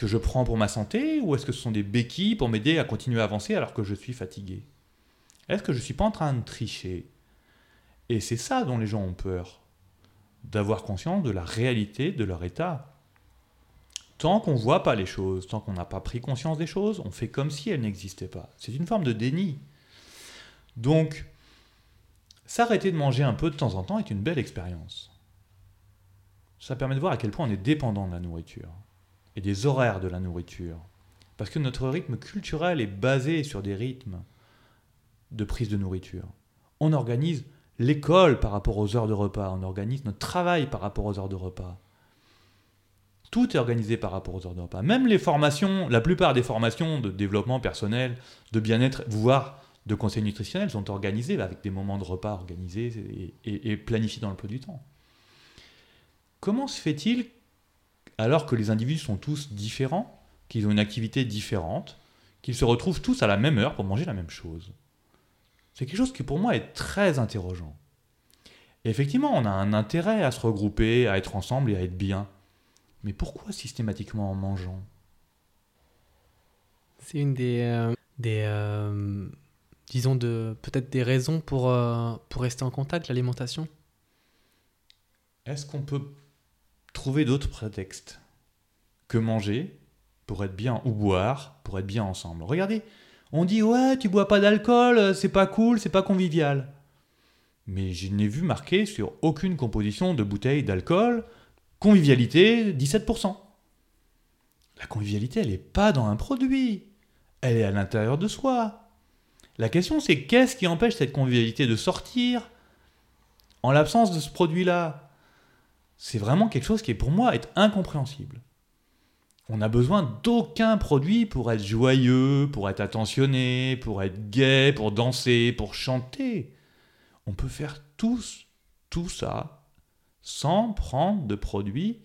B: que je prends pour ma santé ou est-ce que ce sont des béquilles pour m'aider à continuer à avancer alors que je suis fatigué? Est-ce que je ne suis pas en train de tricher? Et c'est ça dont les gens ont peur, d'avoir conscience de la réalité de leur état. Tant qu'on ne voit pas les choses, tant qu'on n'a pas pris conscience des choses, on fait comme si elles n'existaient pas. C'est une forme de déni. Donc, s'arrêter de manger un peu de temps en temps est une belle expérience. Ça permet de voir à quel point on est dépendant de la nourriture des horaires de la nourriture. Parce que notre rythme culturel est basé sur des rythmes de prise de nourriture. On organise l'école par rapport aux heures de repas, on organise notre travail par rapport aux heures de repas. Tout est organisé par rapport aux heures de repas. Même les formations, la plupart des formations de développement personnel, de bien-être, voire de conseil nutritionnel, sont organisées avec des moments de repas organisés et, et planifiés dans le peu du temps. Comment se fait-il, alors que les individus sont tous différents, qu'ils ont une activité différente, qu'ils se retrouvent tous à la même heure pour manger la même chose c'est quelque chose qui pour moi est très interrogeant. Et effectivement, on a un intérêt à se regrouper, à être ensemble et à être bien. Mais pourquoi systématiquement en mangeant?
A: C'est une des, euh, des euh, disons, de, peut-être des raisons pour, euh, pour rester en contact, l'alimentation?
B: Est-ce qu'on peut d'autres prétextes que manger pour être bien ou boire pour être bien ensemble Regardez, on dit ouais, tu bois pas d'alcool, c'est pas cool, c'est pas convivial. Mais je n'ai vu marqué sur aucune composition de bouteille d'alcool convivialité 17%. La convivialité, elle n'est pas dans un produit, elle est à l'intérieur de soi. La question, c'est qu'est-ce qui empêche cette convivialité de sortir en l'absence de ce produit-là? C'est vraiment quelque chose qui, pour moi, est incompréhensible. On n'a besoin d'aucun produit pour être joyeux, pour être attentionné, pour être gai, pour danser, pour chanter. On peut faire tous tout ça sans prendre de produits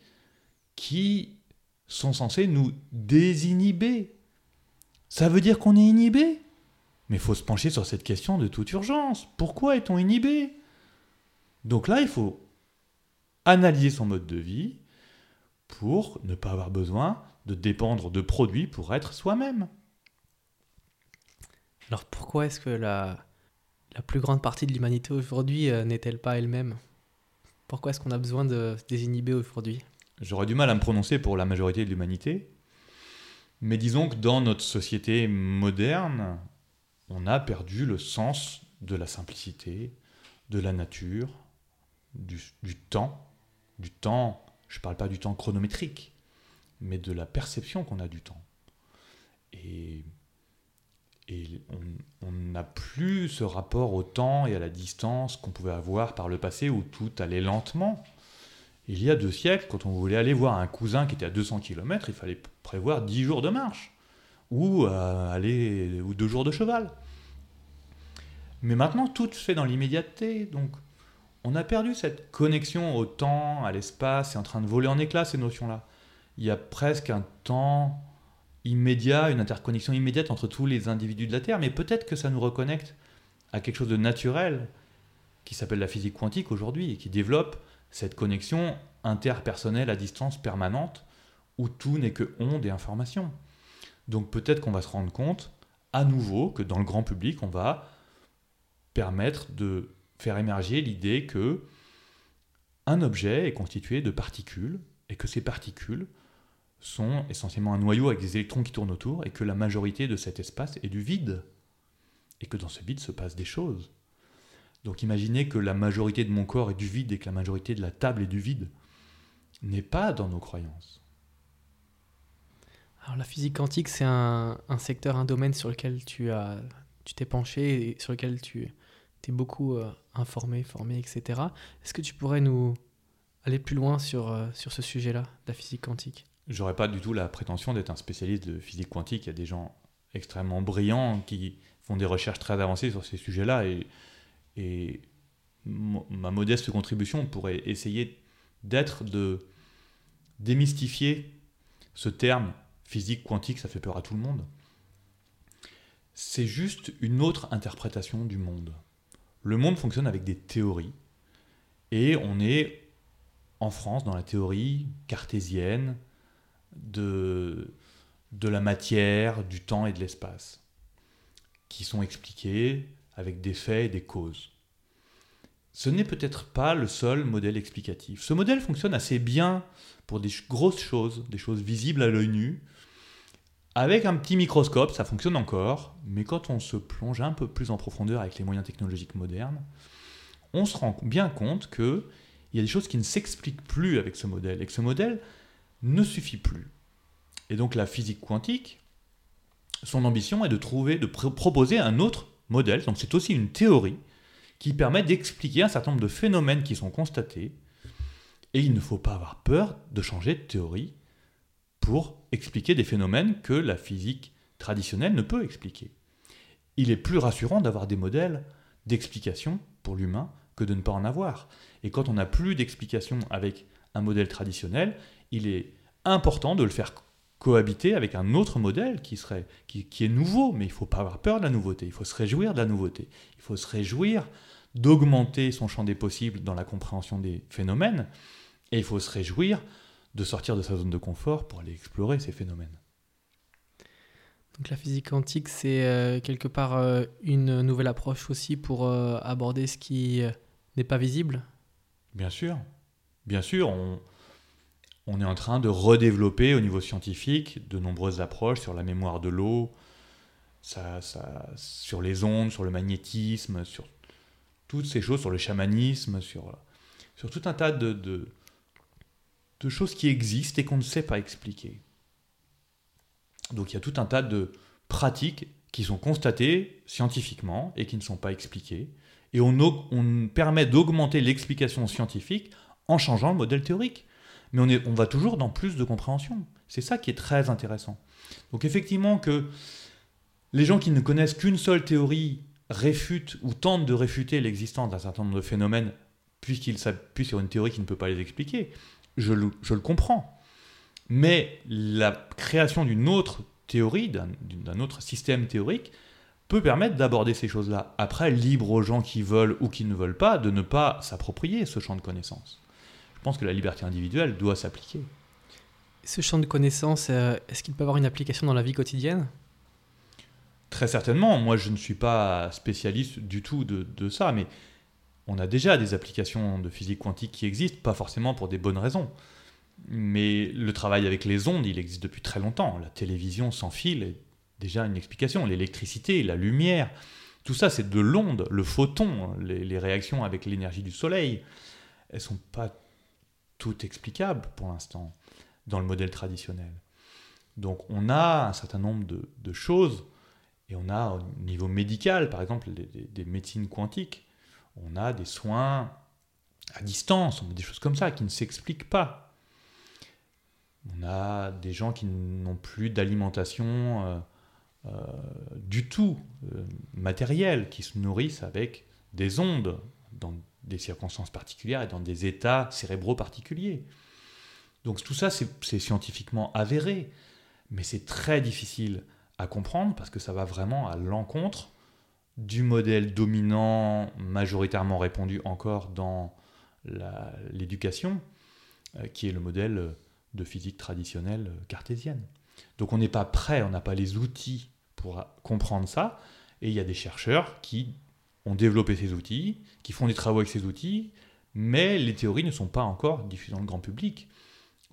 B: qui sont censés nous désinhiber. Ça veut dire qu'on est inhibé? Mais il faut se pencher sur cette question de toute urgence. Pourquoi est-on inhibé? Donc là, il faut analyser son mode de vie pour ne pas avoir besoin de dépendre de produits pour être soi-même.
A: Alors pourquoi est-ce que la, la plus grande partie de l'humanité aujourd'hui euh, n'est-elle pas elle-même? Pourquoi est-ce qu'on a besoin de se désinhiber aujourd'hui?
B: J'aurais du mal à me prononcer pour la majorité de l'humanité, mais disons que dans notre société moderne, on a perdu le sens de la simplicité, de la nature, du, du temps. Du temps, je ne parle pas du temps chronométrique, mais de la perception qu'on a du temps. Et, on n'a plus ce rapport au temps et à la distance qu'on pouvait avoir par le passé où tout allait lentement. Il y a deux siècles, quand on voulait aller voir un cousin qui était à 200 km, il fallait prévoir 10 jours de marche ou euh, aller ou deux jours de cheval. Mais maintenant, tout se fait dans l'immédiateté, donc on a perdu cette connexion au temps, à l'espace, c'est en train de voler en éclats ces notions-là. Il y a presque un temps immédiat, une interconnexion immédiate entre tous les individus de la Terre, mais peut-être que ça nous reconnecte à quelque chose de naturel qui s'appelle la physique quantique aujourd'hui et qui développe cette connexion interpersonnelle à distance permanente où tout n'est que ondes et information. Donc peut-être qu'on va se rendre compte à nouveau que dans le grand public, on va permettre de faire émerger l'idée que un objet est constitué de particules et que ces particules sont essentiellement un noyau avec des électrons qui tournent autour et que la majorité de cet espace est du vide et que dans ce vide se passent des choses. Donc imaginez que la majorité de mon corps est du vide et que la majorité de la table est du vide. N'est pas dans nos croyances.
A: Alors la physique quantique, c'est un, secteur, un domaine sur lequel tu as, tu t'es penché et sur lequel tu t'es beaucoup euh, informé, formé, etc. Est-ce que tu pourrais nous aller plus loin sur, euh, sur ce sujet-là, la physique quantique?
B: J'aurais pas du tout la prétention d'être un spécialiste de physique quantique. Il y a des gens extrêmement brillants qui font des recherches très avancées sur ces sujets-là et et ma modeste contribution pourrait essayer d'être de démystifier ce terme physique quantique, ça fait peur à tout le monde. C'est juste une autre interprétation du monde. Le monde fonctionne avec des théories et on est en France dans la théorie cartésienne de, la matière, du temps et de l'espace, qui sont expliquées avec des faits et des causes. Ce n'est peut-être pas le seul modèle explicatif. Ce modèle fonctionne assez bien pour des grosses choses, des choses visibles à l'œil nu. Avec un petit microscope, ça fonctionne encore, mais quand on se plonge un peu plus en profondeur avec les moyens technologiques modernes, on se rend bien compte qu'il y a des choses qui ne s'expliquent plus avec ce modèle, et que ce modèle ne suffit plus. Et donc la physique quantique, son ambition est de trouver, de proposer un autre modèle, donc c'est aussi une théorie qui permet d'expliquer un certain nombre de phénomènes qui sont constatés, et il ne faut pas avoir peur de changer de théorie pour expliquer des phénomènes que la physique traditionnelle ne peut expliquer. Il est plus rassurant d'avoir des modèles d'explication pour l'humain que de ne pas en avoir. Et quand on n'a plus d'explication avec un modèle traditionnel, il est important de le faire cohabiter avec un autre modèle qui, serait, qui, est nouveau, mais il ne faut pas avoir peur de la nouveauté, il faut se réjouir de la nouveauté, il faut se réjouir d'augmenter son champ des possibles dans la compréhension des phénomènes, et il faut se réjouir de sortir de sa zone de confort pour aller explorer ces phénomènes.
A: Donc la physique quantique, c'est euh, quelque part euh, une nouvelle approche aussi pour euh, aborder ce qui n'est pas visible
B: Bien sûr. Bien sûr, on, on est en train de redévelopper au niveau scientifique de nombreuses approches sur la mémoire de l'eau, ça, ça, sur les ondes, sur le magnétisme, sur toutes ces choses, sur le chamanisme, sur, sur tout un tas de, de, de choses qui existent et qu'on ne sait pas expliquer. Donc il y a tout un tas de pratiques qui sont constatées scientifiquement et qui ne sont pas expliquées. Et on, permet d'augmenter l'explication scientifique en changeant le modèle théorique. Mais on, on va toujours dans plus de compréhension. C'est ça qui est très intéressant. Donc effectivement que les gens qui ne connaissent qu'une seule théorie réfutent ou tentent de réfuter l'existence d'un certain nombre de phénomènes puisqu'ils s'appuient sur une théorie qui ne peut pas les expliquer, je le, je le comprends. Mais la création d'une autre théorie, d'un autre système théorique, peut permettre d'aborder ces choses-là. Après, libre aux gens qui veulent ou qui ne veulent pas de ne pas s'approprier ce champ de connaissances. Je pense que la liberté individuelle doit s'appliquer.
A: Ce champ de connaissances, euh, est-ce qu'il peut avoir une application dans la vie quotidienne?
B: Très certainement. Moi, je ne suis pas spécialiste du tout de, de ça, mais on a déjà des applications de physique quantique qui existent, pas forcément pour des bonnes raisons. Mais le travail avec les ondes, il existe depuis très longtemps. La télévision sans fil est déjà une explication. L'électricité, la lumière, tout ça, c'est de l'onde, le photon, les, réactions avec l'énergie du soleil. Elles sont pas toutes explicables pour l'instant dans le modèle traditionnel. Donc on a un certain nombre de, choses, et on a au niveau médical, par exemple, des médecines quantiques, on a des soins à distance, on a des choses comme ça qui ne s'expliquent pas on a des gens qui n'ont plus d'alimentation euh, euh, du tout euh, matérielle, qui se nourrissent avec des ondes dans des circonstances particulières et dans des états cérébraux particuliers. Donc tout ça, c'est scientifiquement avéré, mais c'est très difficile à comprendre parce que ça va vraiment à l'encontre du modèle dominant majoritairement répandu encore dans l'éducation, qui est le modèle de physique traditionnelle cartésienne. Donc on n'est pas prêt, on n'a pas les outils pour comprendre ça, et il y a des chercheurs qui ont développé ces outils, qui font des travaux avec ces outils, mais les théories ne sont pas encore diffusées dans le grand public.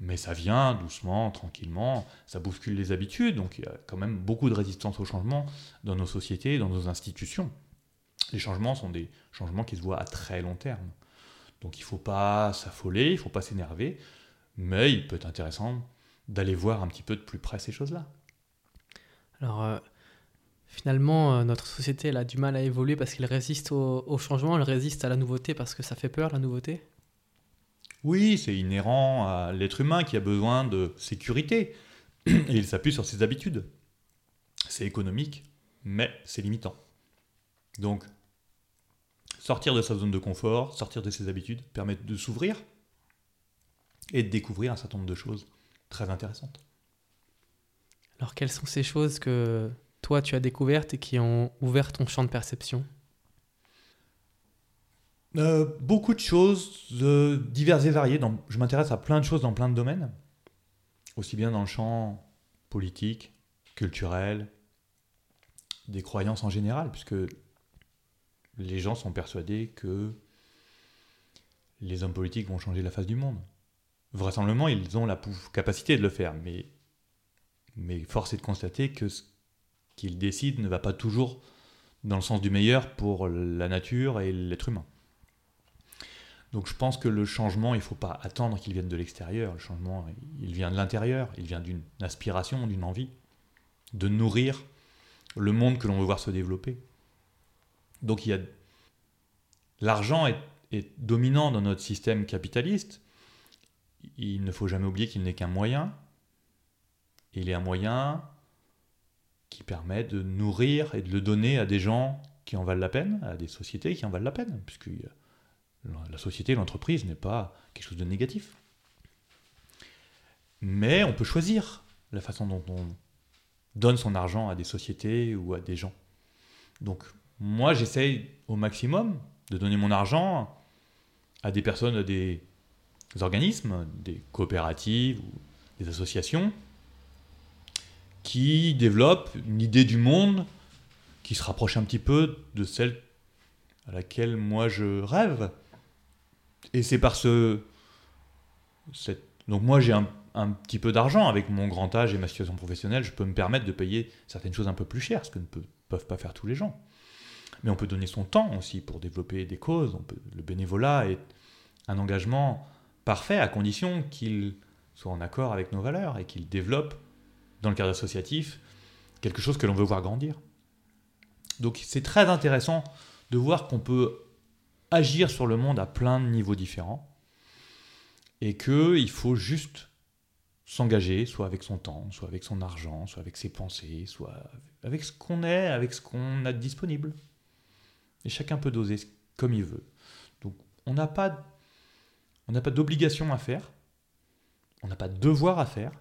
B: Mais ça vient doucement, tranquillement, ça bouscule les habitudes, donc il y a quand même beaucoup de résistance au changement dans nos sociétés, dans nos institutions. Les changements sont des changements qui se voient à très long terme. Donc il ne faut pas s'affoler, il ne faut pas s'énerver mais il peut être intéressant d'aller voir un petit peu de plus près ces choses-là.
A: Alors, euh, finalement, euh, notre société elle a du mal à évoluer parce qu'elle résiste au, changement, elle résiste à la nouveauté parce que ça fait peur, la nouveauté?
B: Oui, c'est inhérent à l'être humain qui a besoin de sécurité. Et il s'appuie sur ses habitudes. C'est économique, mais c'est limitant. Donc, sortir de sa zone de confort, sortir de ses habitudes, permet de s'ouvrir et de découvrir un certain nombre de choses très intéressantes.
A: Alors quelles sont ces choses que toi tu as découvertes et qui ont ouvert ton champ de perception?
B: Euh, Beaucoup de choses euh, diverses et variées. je m'intéresse à plein de choses dans plein de domaines, aussi bien dans le champ politique, culturel, des croyances en général, puisque les gens sont persuadés que les hommes politiques vont changer la face du monde vraisemblablement, ils ont la capacité de le faire, mais, mais force est de constater que ce qu'ils décident ne va pas toujours dans le sens du meilleur pour la nature et l'être humain. Donc je pense que le changement, il ne faut pas attendre qu'il vienne de l'extérieur. Le changement, il vient de l'intérieur, il vient d'une aspiration, d'une envie de nourrir le monde que l'on veut voir se développer. Donc il y a l'argent est dominant dans notre système capitaliste, il ne faut jamais oublier qu'il n'est qu'un moyen. il est un moyen qui permet de nourrir et de le donner à des gens qui en valent la peine, à des sociétés qui en valent la peine, puisque la société, l'entreprise n'est pas quelque chose de négatif. Mais on peut choisir la façon dont on donne son argent à des sociétés ou à des gens. Donc moi j'essaye au maximum de donner mon argent à des personnes, à des organismes, des coopératives ou des associations qui développe une idée du monde qui se rapproche un petit peu de celle à laquelle moi je rêve. Et c'est par ce... Donc moi j'ai un, petit peu d'argent avec mon grand âge et ma situation professionnelle, je peux me permettre de payer certaines choses un peu plus chères, ce que ne peuvent pas faire tous les gens. Mais on peut donner son temps aussi pour développer des causes. Le bénévolat est un engagement parfait à condition qu'il soit en accord avec nos valeurs et qu'il développe, dans le cadre associatif, quelque chose que l'on veut voir grandir. Donc c'est très intéressant de voir qu'on peut agir sur le monde à plein de niveaux différents et qu'il faut juste s'engager, soit avec son temps, soit avec son argent, soit avec ses pensées, soit avec ce qu'on est, avec ce qu'on a de disponible. Et chacun peut doser comme il veut. Donc on n'a pas, on pas d'obligation à faire, on n'a pas de devoir à faire,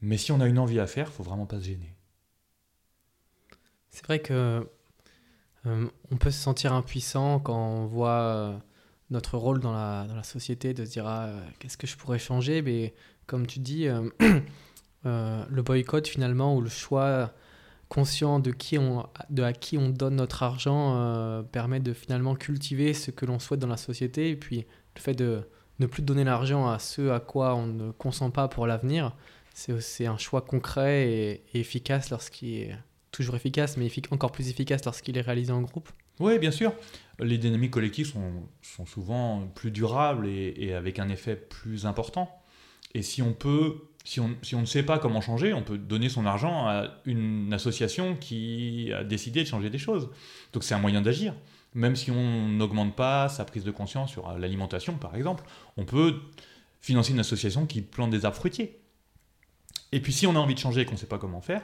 B: mais si on a une envie à faire, faut vraiment pas se gêner.
A: C'est vrai que euh, on peut se sentir impuissant quand on voit euh, notre rôle dans la, société, de se dire ah, euh, qu'est-ce que je pourrais changer, mais comme tu dis, le boycott finalement ou le choix conscient de qui on, de à qui on donne notre argent permet de finalement cultiver ce que l'on souhaite dans la société. Et puis le fait de ne plus donner l'argent à ceux à quoi on ne consent pas pour l'avenir, c'est un choix concret et, et efficace lorsqu'il toujours efficace, mais encore plus efficace lorsqu'il est réalisé en groupe.
B: Oui, bien sûr. Les dynamiques collectives sont, souvent plus durables et, avec un effet plus important. Et si on peut, si on, si on ne sait pas comment changer, on peut donner son argent à une association qui a décidé de changer des choses. Donc c'est un moyen d'agir. Même si on n'augmente pas sa prise de conscience sur euh, l'alimentation, par exemple, on peut financer une association qui plante des arbres fruitiers. Et puis si on a envie de changer et qu'on ne sait pas comment faire,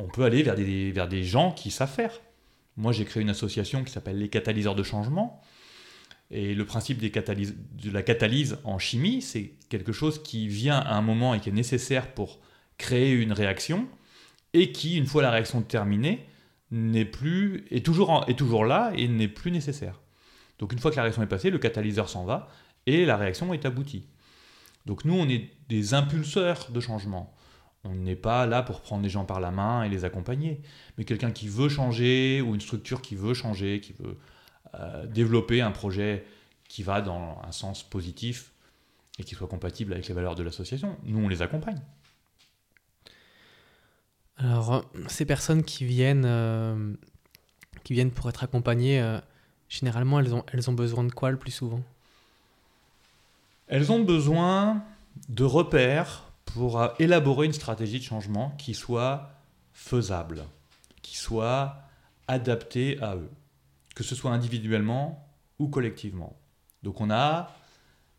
B: on peut aller vers des, gens qui savent faire. Moi, j'ai créé une association qui s'appelle les catalyseurs de changement. Et le principe de la catalyse en chimie, c'est quelque chose qui vient à un moment et qui est nécessaire pour créer une réaction, et qui, une fois la réaction terminée, n'est plus toujours est toujours là et n'est plus nécessaire. Donc une fois que la réaction est passée, le catalyseur s'en va et la réaction est aboutie. Donc nous, on est des impulseurs de changement. On n'est pas là pour prendre les gens par la main et les accompagner mais quelqu'un qui veut changer ou une structure qui veut changer, qui veut euh, développer un projet qui va dans un sens positif et qui soit compatible avec les valeurs de l'association, nous on les accompagne.
A: Alors, ces personnes qui viennent, euh, qui viennent pour être accompagnées, euh, généralement, elles ont, elles ont besoin de quoi le plus souvent?
B: Elles ont besoin de repères pour euh, élaborer une stratégie de changement qui soit faisable, qui soit adaptée à eux, que ce soit individuellement ou collectivement. Donc on a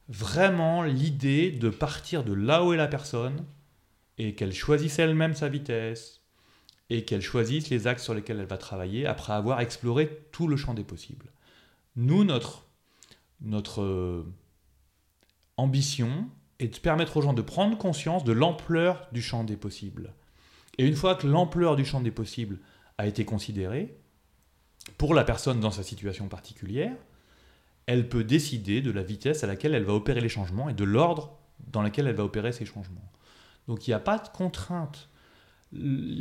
B: vraiment l'idée de partir de là où est la personne et qu'elle choisisse elle-même sa vitesse et qu'elle choisisse les axes sur lesquels elle va travailler après avoir exploré tout le champ des possibles. Nous, notre, notre euh, ambition est de permettre aux gens de prendre conscience de l'ampleur du champ des possibles. Et une fois que l'ampleur du champ des possibles a été considérée, pour la personne dans sa situation particulière, elle peut décider de la vitesse à laquelle elle va opérer les changements et de l'ordre dans lequel elle va opérer ces changements. Donc il n'y a pas de contrainte.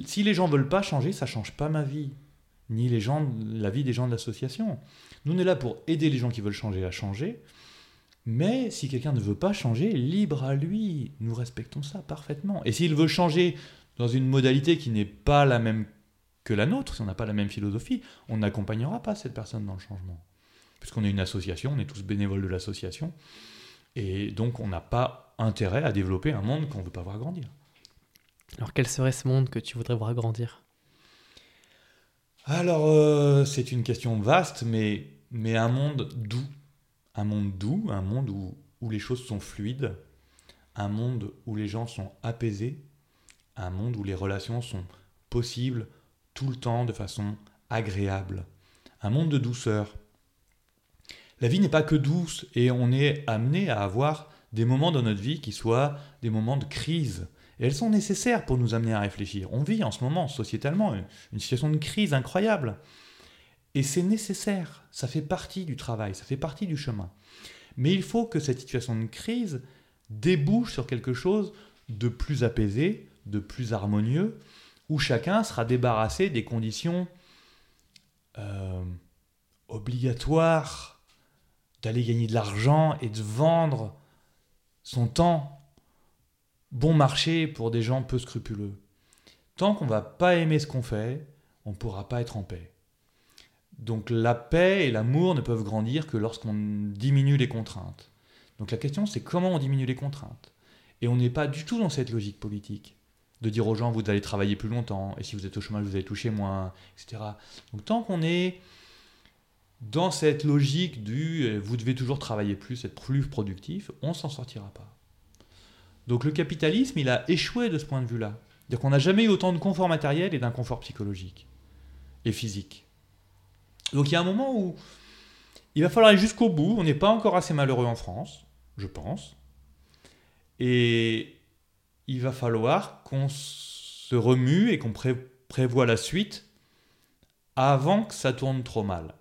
B: Si les gens veulent pas changer, ça change pas ma vie, ni la vie des gens de l'association. Nous on est là pour aider les gens qui veulent changer à changer, mais si quelqu'un ne veut pas changer, libre à lui. Nous respectons ça parfaitement. Et s'il veut changer dans une modalité qui n'est pas la même que la nôtre, si on n'a pas la même philosophie, on n'accompagnera pas cette personne dans le changement. Puisqu'on est une association, on est tous bénévoles de l'association. Et donc on n'a pas intérêt à développer un monde qu'on ne veut pas voir grandir.
A: Alors, quel serait ce monde que tu voudrais voir grandir?
B: Alors, euh, c'est une question vaste, mais, mais un monde doux. Un monde doux, un monde où, où les choses sont fluides, un monde où les gens sont apaisés, un monde où les relations sont possibles tout le temps de façon agréable, un monde de douceur. La vie n'est pas que douce et on est amené à avoir des moments dans notre vie qui soient des moments de crise. Et elles sont nécessaires pour nous amener à réfléchir. On vit en ce moment, sociétalement, une, situation de crise incroyable. Et c'est nécessaire, ça fait partie du travail, ça fait partie du chemin. Mais il faut que cette situation de crise débouche sur quelque chose de plus apaisé, de plus harmonieux, où chacun sera débarrassé des conditions euh, obligatoires d'aller gagner de l'argent et de vendre son temps bon marché pour des gens peu scrupuleux. Tant qu'on va pas aimer ce qu'on fait, on ne pourra pas être en paix. Donc la paix et l'amour ne peuvent grandir que lorsqu'on diminue les contraintes. Donc la question c'est comment on diminue les contraintes? Et on n'est pas du tout dans cette logique politique de dire aux gens vous allez travailler plus longtemps et si vous êtes au chômage vous allez toucher moins, etc. Donc tant qu'on est dans cette logique du euh, vous devez toujours travailler plus, être plus productif, on s'en sortira pas. Donc le capitalisme, il a échoué de ce point de vue-là. C'est-à-dire qu'on n'a jamais eu autant de confort matériel et d'inconfort psychologique et physique. Donc il y a un moment où il va falloir aller jusqu'au bout. On n'est pas encore assez malheureux en France, je pense. Et il va falloir qu'on se remue et qu'on prévoit la suite avant que ça tourne trop mal.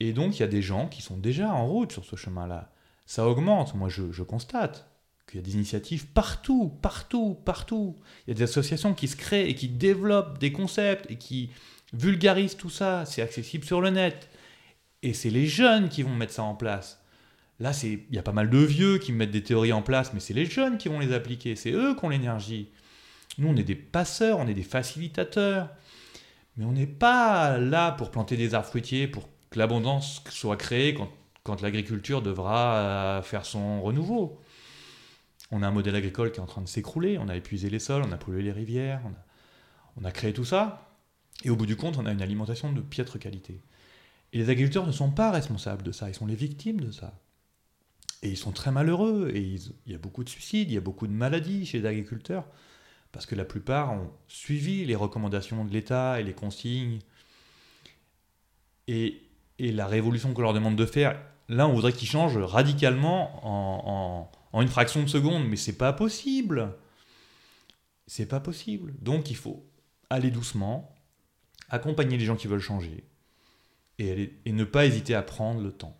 B: Et donc, il y a des gens qui sont déjà en route sur ce chemin-là. Ça augmente, moi je, constate qu'il y a des initiatives partout, partout, partout. Il y a des associations qui se créent et qui développent des concepts et qui vulgarisent tout ça. C'est accessible sur le net. Et c'est les jeunes qui vont mettre ça en place. Là, il y a pas mal de vieux qui mettent des théories en place, mais c'est les jeunes qui vont les appliquer. C'est eux qui ont l'énergie. Nous, on est des passeurs, on est des facilitateurs. Mais on n'est pas là pour planter des arbres fruitiers, pour que l'abondance soit créée quand, l'agriculture devra euh, faire son renouveau. On a un modèle agricole qui est en train de s'écrouler, on a épuisé les sols, on a pollué les rivières, on a, créé tout ça, et au bout du compte, on a une alimentation de piètre qualité. Et les agriculteurs ne sont pas responsables de ça, ils sont les victimes de ça. Et ils sont très malheureux, et il y a beaucoup de suicides, il y a beaucoup de maladies chez les agriculteurs, parce que la plupart ont suivi les recommandations de l'État et les consignes. Et et la révolution qu'on leur demande de faire, là, on voudrait qu'ils changent radicalement en, une fraction de seconde, mais c'est pas possible. C'est pas possible. Donc, il faut aller doucement, accompagner les gens qui veulent changer, et, ne pas hésiter à prendre le temps.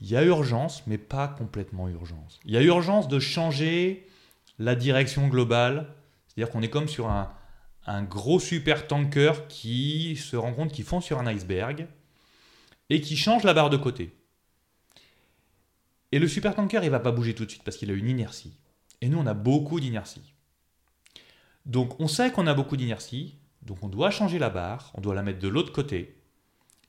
B: Il y a urgence, mais pas complètement urgence. Il y a urgence de changer la direction globale, c'est-à-dire qu'on est comme sur un, gros super tanker qui se rend compte qu'il fond sur un iceberg et qui change la barre de côté. Et le super tanker, il va pas bouger tout de suite parce qu'il a une inertie. Et nous, on a beaucoup d'inertie. Donc, on sait qu'on a beaucoup d'inertie, donc on doit changer la barre, on doit la mettre de l'autre côté,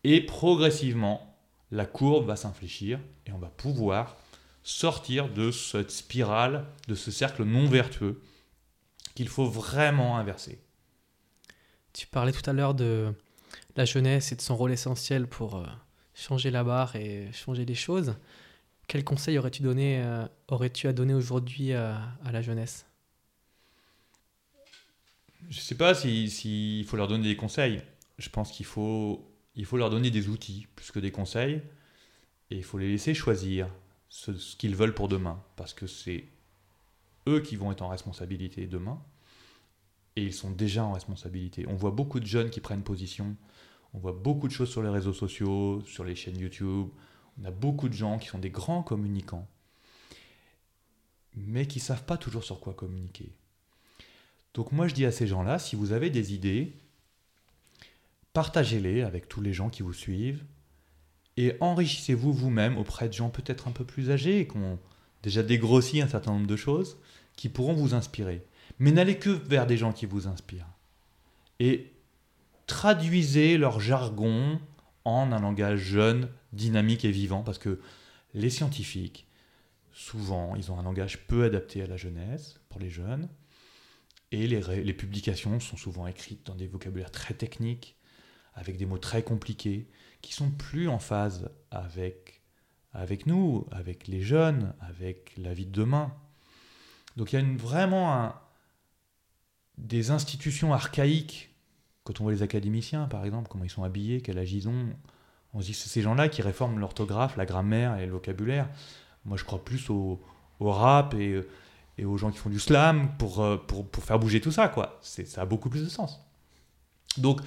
B: et progressivement, la courbe va s'infléchir et on va pouvoir sortir de cette spirale, de ce cercle non vertueux qu'il faut vraiment inverser.
A: Tu parlais tout à l'heure de la jeunesse et de son rôle essentiel pour euh, changer la barre et changer les choses. Quel conseil aurais-tu euh, aurais-tu à donner aujourd'hui à, la jeunesse?
B: Je ne sais pas s'il si, faut leur donner des conseils. Je pense qu'il faut, il faut leur donner des outils plus que des conseils. Et il faut les laisser choisir ce qu'ils veulent pour demain. Parce que c'est eux qui vont être en responsabilité demain et ils sont déjà en responsabilité. On voit beaucoup de jeunes qui prennent position, on voit beaucoup de choses sur les réseaux sociaux, sur les chaînes YouTube, on a beaucoup de gens qui sont des grands communicants, mais qui ne savent pas toujours sur quoi communiquer. Donc moi je dis à ces gens-là, si vous avez des idées, partagez-les avec tous les gens qui vous suivent, et enrichissez-vous vous-même auprès de gens peut-être un peu plus âgés, qui ont déjà dégrossi un certain nombre de choses, qui pourront vous inspirer. Mais n'allez que vers des gens qui vous inspirent. Et traduisez leur jargon en un langage jeune, dynamique et vivant, parce que les scientifiques, souvent, ils ont un langage peu adapté à la jeunesse, pour les jeunes, et les, publications sont souvent écrites dans des vocabulaires très techniques, avec des mots très compliqués, qui sont plus en phase avec, avec nous, avec les jeunes, avec la vie de demain. Donc il y a vraiment des institutions archaïques, quand on voit les académiciens par exemple, comment ils sont habillés, quel âge ils ont, on se dit c'est ces gens-là qui réforment l'orthographe, la grammaire et le vocabulaire. Moi je crois plus au, rap et, aux gens qui font du slam pour, euh, pour, pour faire bouger tout ça, quoi. Ça a beaucoup plus de sens. Donc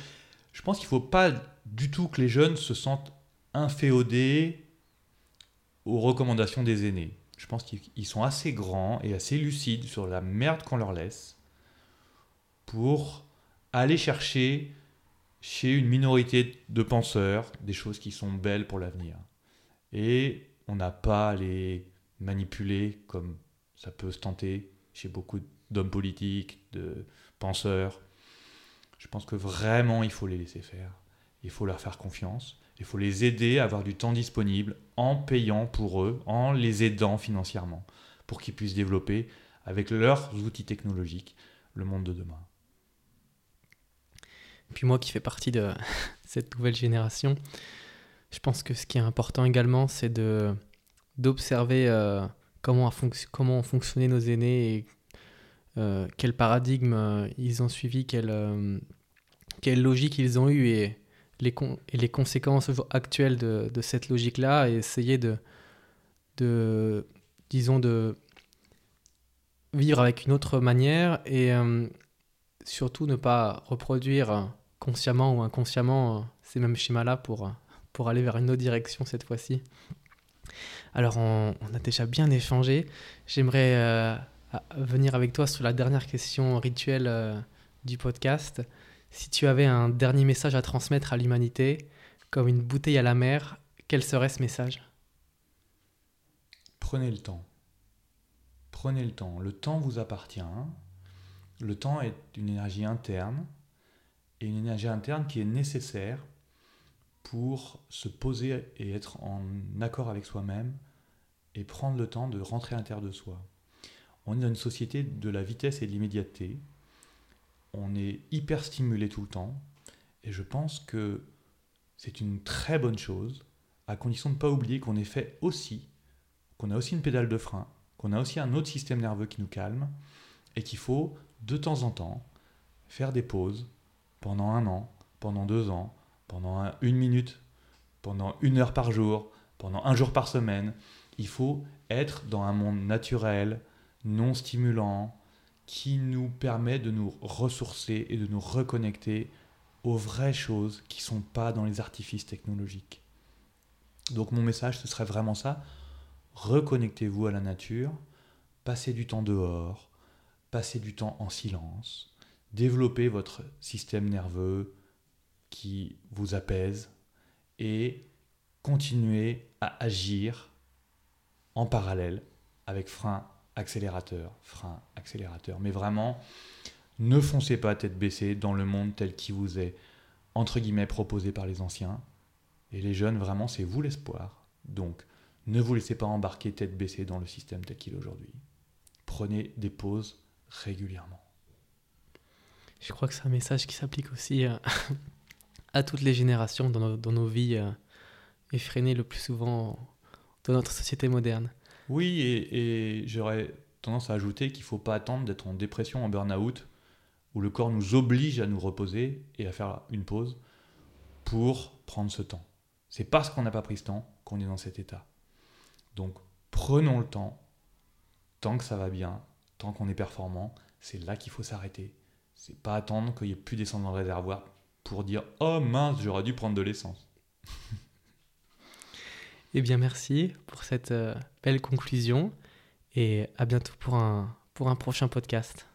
B: je pense qu'il ne faut pas du tout que les jeunes se sentent inféodés aux recommandations des aînés. Je pense qu'ils sont assez grands et assez lucides sur la merde qu'on leur laisse pour aller chercher chez une minorité de penseurs des choses qui sont belles pour l'avenir. Et on n'a pas à les manipuler comme ça peut se tenter chez beaucoup d'hommes politiques, de penseurs. Je pense que vraiment il faut les laisser faire. Il faut leur faire confiance. Il faut les aider à avoir du temps disponible en payant pour eux, en les aidant financièrement, pour qu'ils puissent développer avec leurs outils technologiques le monde de demain.
A: Puis moi qui fais partie de cette nouvelle génération, je pense que ce qui est important également, c'est d'observer euh, comment, ont fonctionné nos aînés euh, quel paradigme euh, ils ont suivi, quelle, quelle logique ils ont eu et les, conséquences actuelles de, cette logique-là et essayer de, vivre avec une autre manière et surtout ne pas reproduire consciemment ou inconsciemment ces mêmes schémas-là pour aller vers une autre direction cette fois-ci. Alors on, a déjà bien échangé. J'aimerais euh, venir avec toi sur la dernière question rituelle euh, du podcast. Si tu avais un dernier message à transmettre à l'humanité, comme une bouteille à la mer, quel serait ce message?
B: Prenez le temps. Prenez le temps. Le temps vous appartient. Le temps est une énergie interne et une énergie interne qui est nécessaire pour se poser et être en accord avec soi-même et prendre le temps de rentrer à l'intérieur de soi. On est dans une société de la vitesse et de l'immédiateté. On est hyper stimulé tout le temps. Et je pense que c'est une très bonne chose, à condition de ne pas oublier qu'on est fait aussi, qu'on a aussi une pédale de frein, qu'on a aussi un autre système nerveux qui nous calme, et qu'il faut de temps en temps faire des pauses pendant un an, pendant deux ans, pendant une minute, pendant une heure par jour, pendant un jour par semaine. Il faut être dans un monde naturel, non stimulant, qui nous permet de nous ressourcer et de nous reconnecter aux vraies choses qui ne sont pas dans les artifices technologiques. Donc mon message, ce serait vraiment ça. Reconnectez-vous à la nature, passez du temps dehors, passez du temps en silence, développez votre système nerveux, qui vous apaise et continuez à agir en parallèle avec frein, accélérateur, frein, accélérateur. Mais vraiment, ne foncez pas tête baissée dans le monde tel qu'il vous est, entre guillemets, proposé par les anciens. Et les jeunes, vraiment, c'est vous l'espoir. Donc, ne vous laissez pas embarquer tête baissée dans le système tel qu'il est aujourd'hui. Prenez des pauses régulièrement.
A: Je crois que c'est un message qui s'applique aussi euh, à toutes les générations dans nos, vies euh, effrénées le plus souvent dans notre société moderne.
B: Oui, et, j'aurais tendance à ajouter qu'il ne faut pas attendre d'être en dépression, en burn-out, où le corps nous oblige à nous reposer et à faire une pause pour prendre ce temps. C'est parce qu'on n'a pas pris ce temps qu'on est dans cet état. Donc prenons le temps, tant que ça va bien, tant qu'on est performant, c'est là qu'il faut s'arrêter. C'est pas attendre qu'il n'y ait plus d'essence dans le réservoir pour dire Oh mince, j'aurais dû prendre de l'essence.
A: eh bien, merci pour cette euh, belle conclusion et à bientôt pour un, pour un prochain podcast.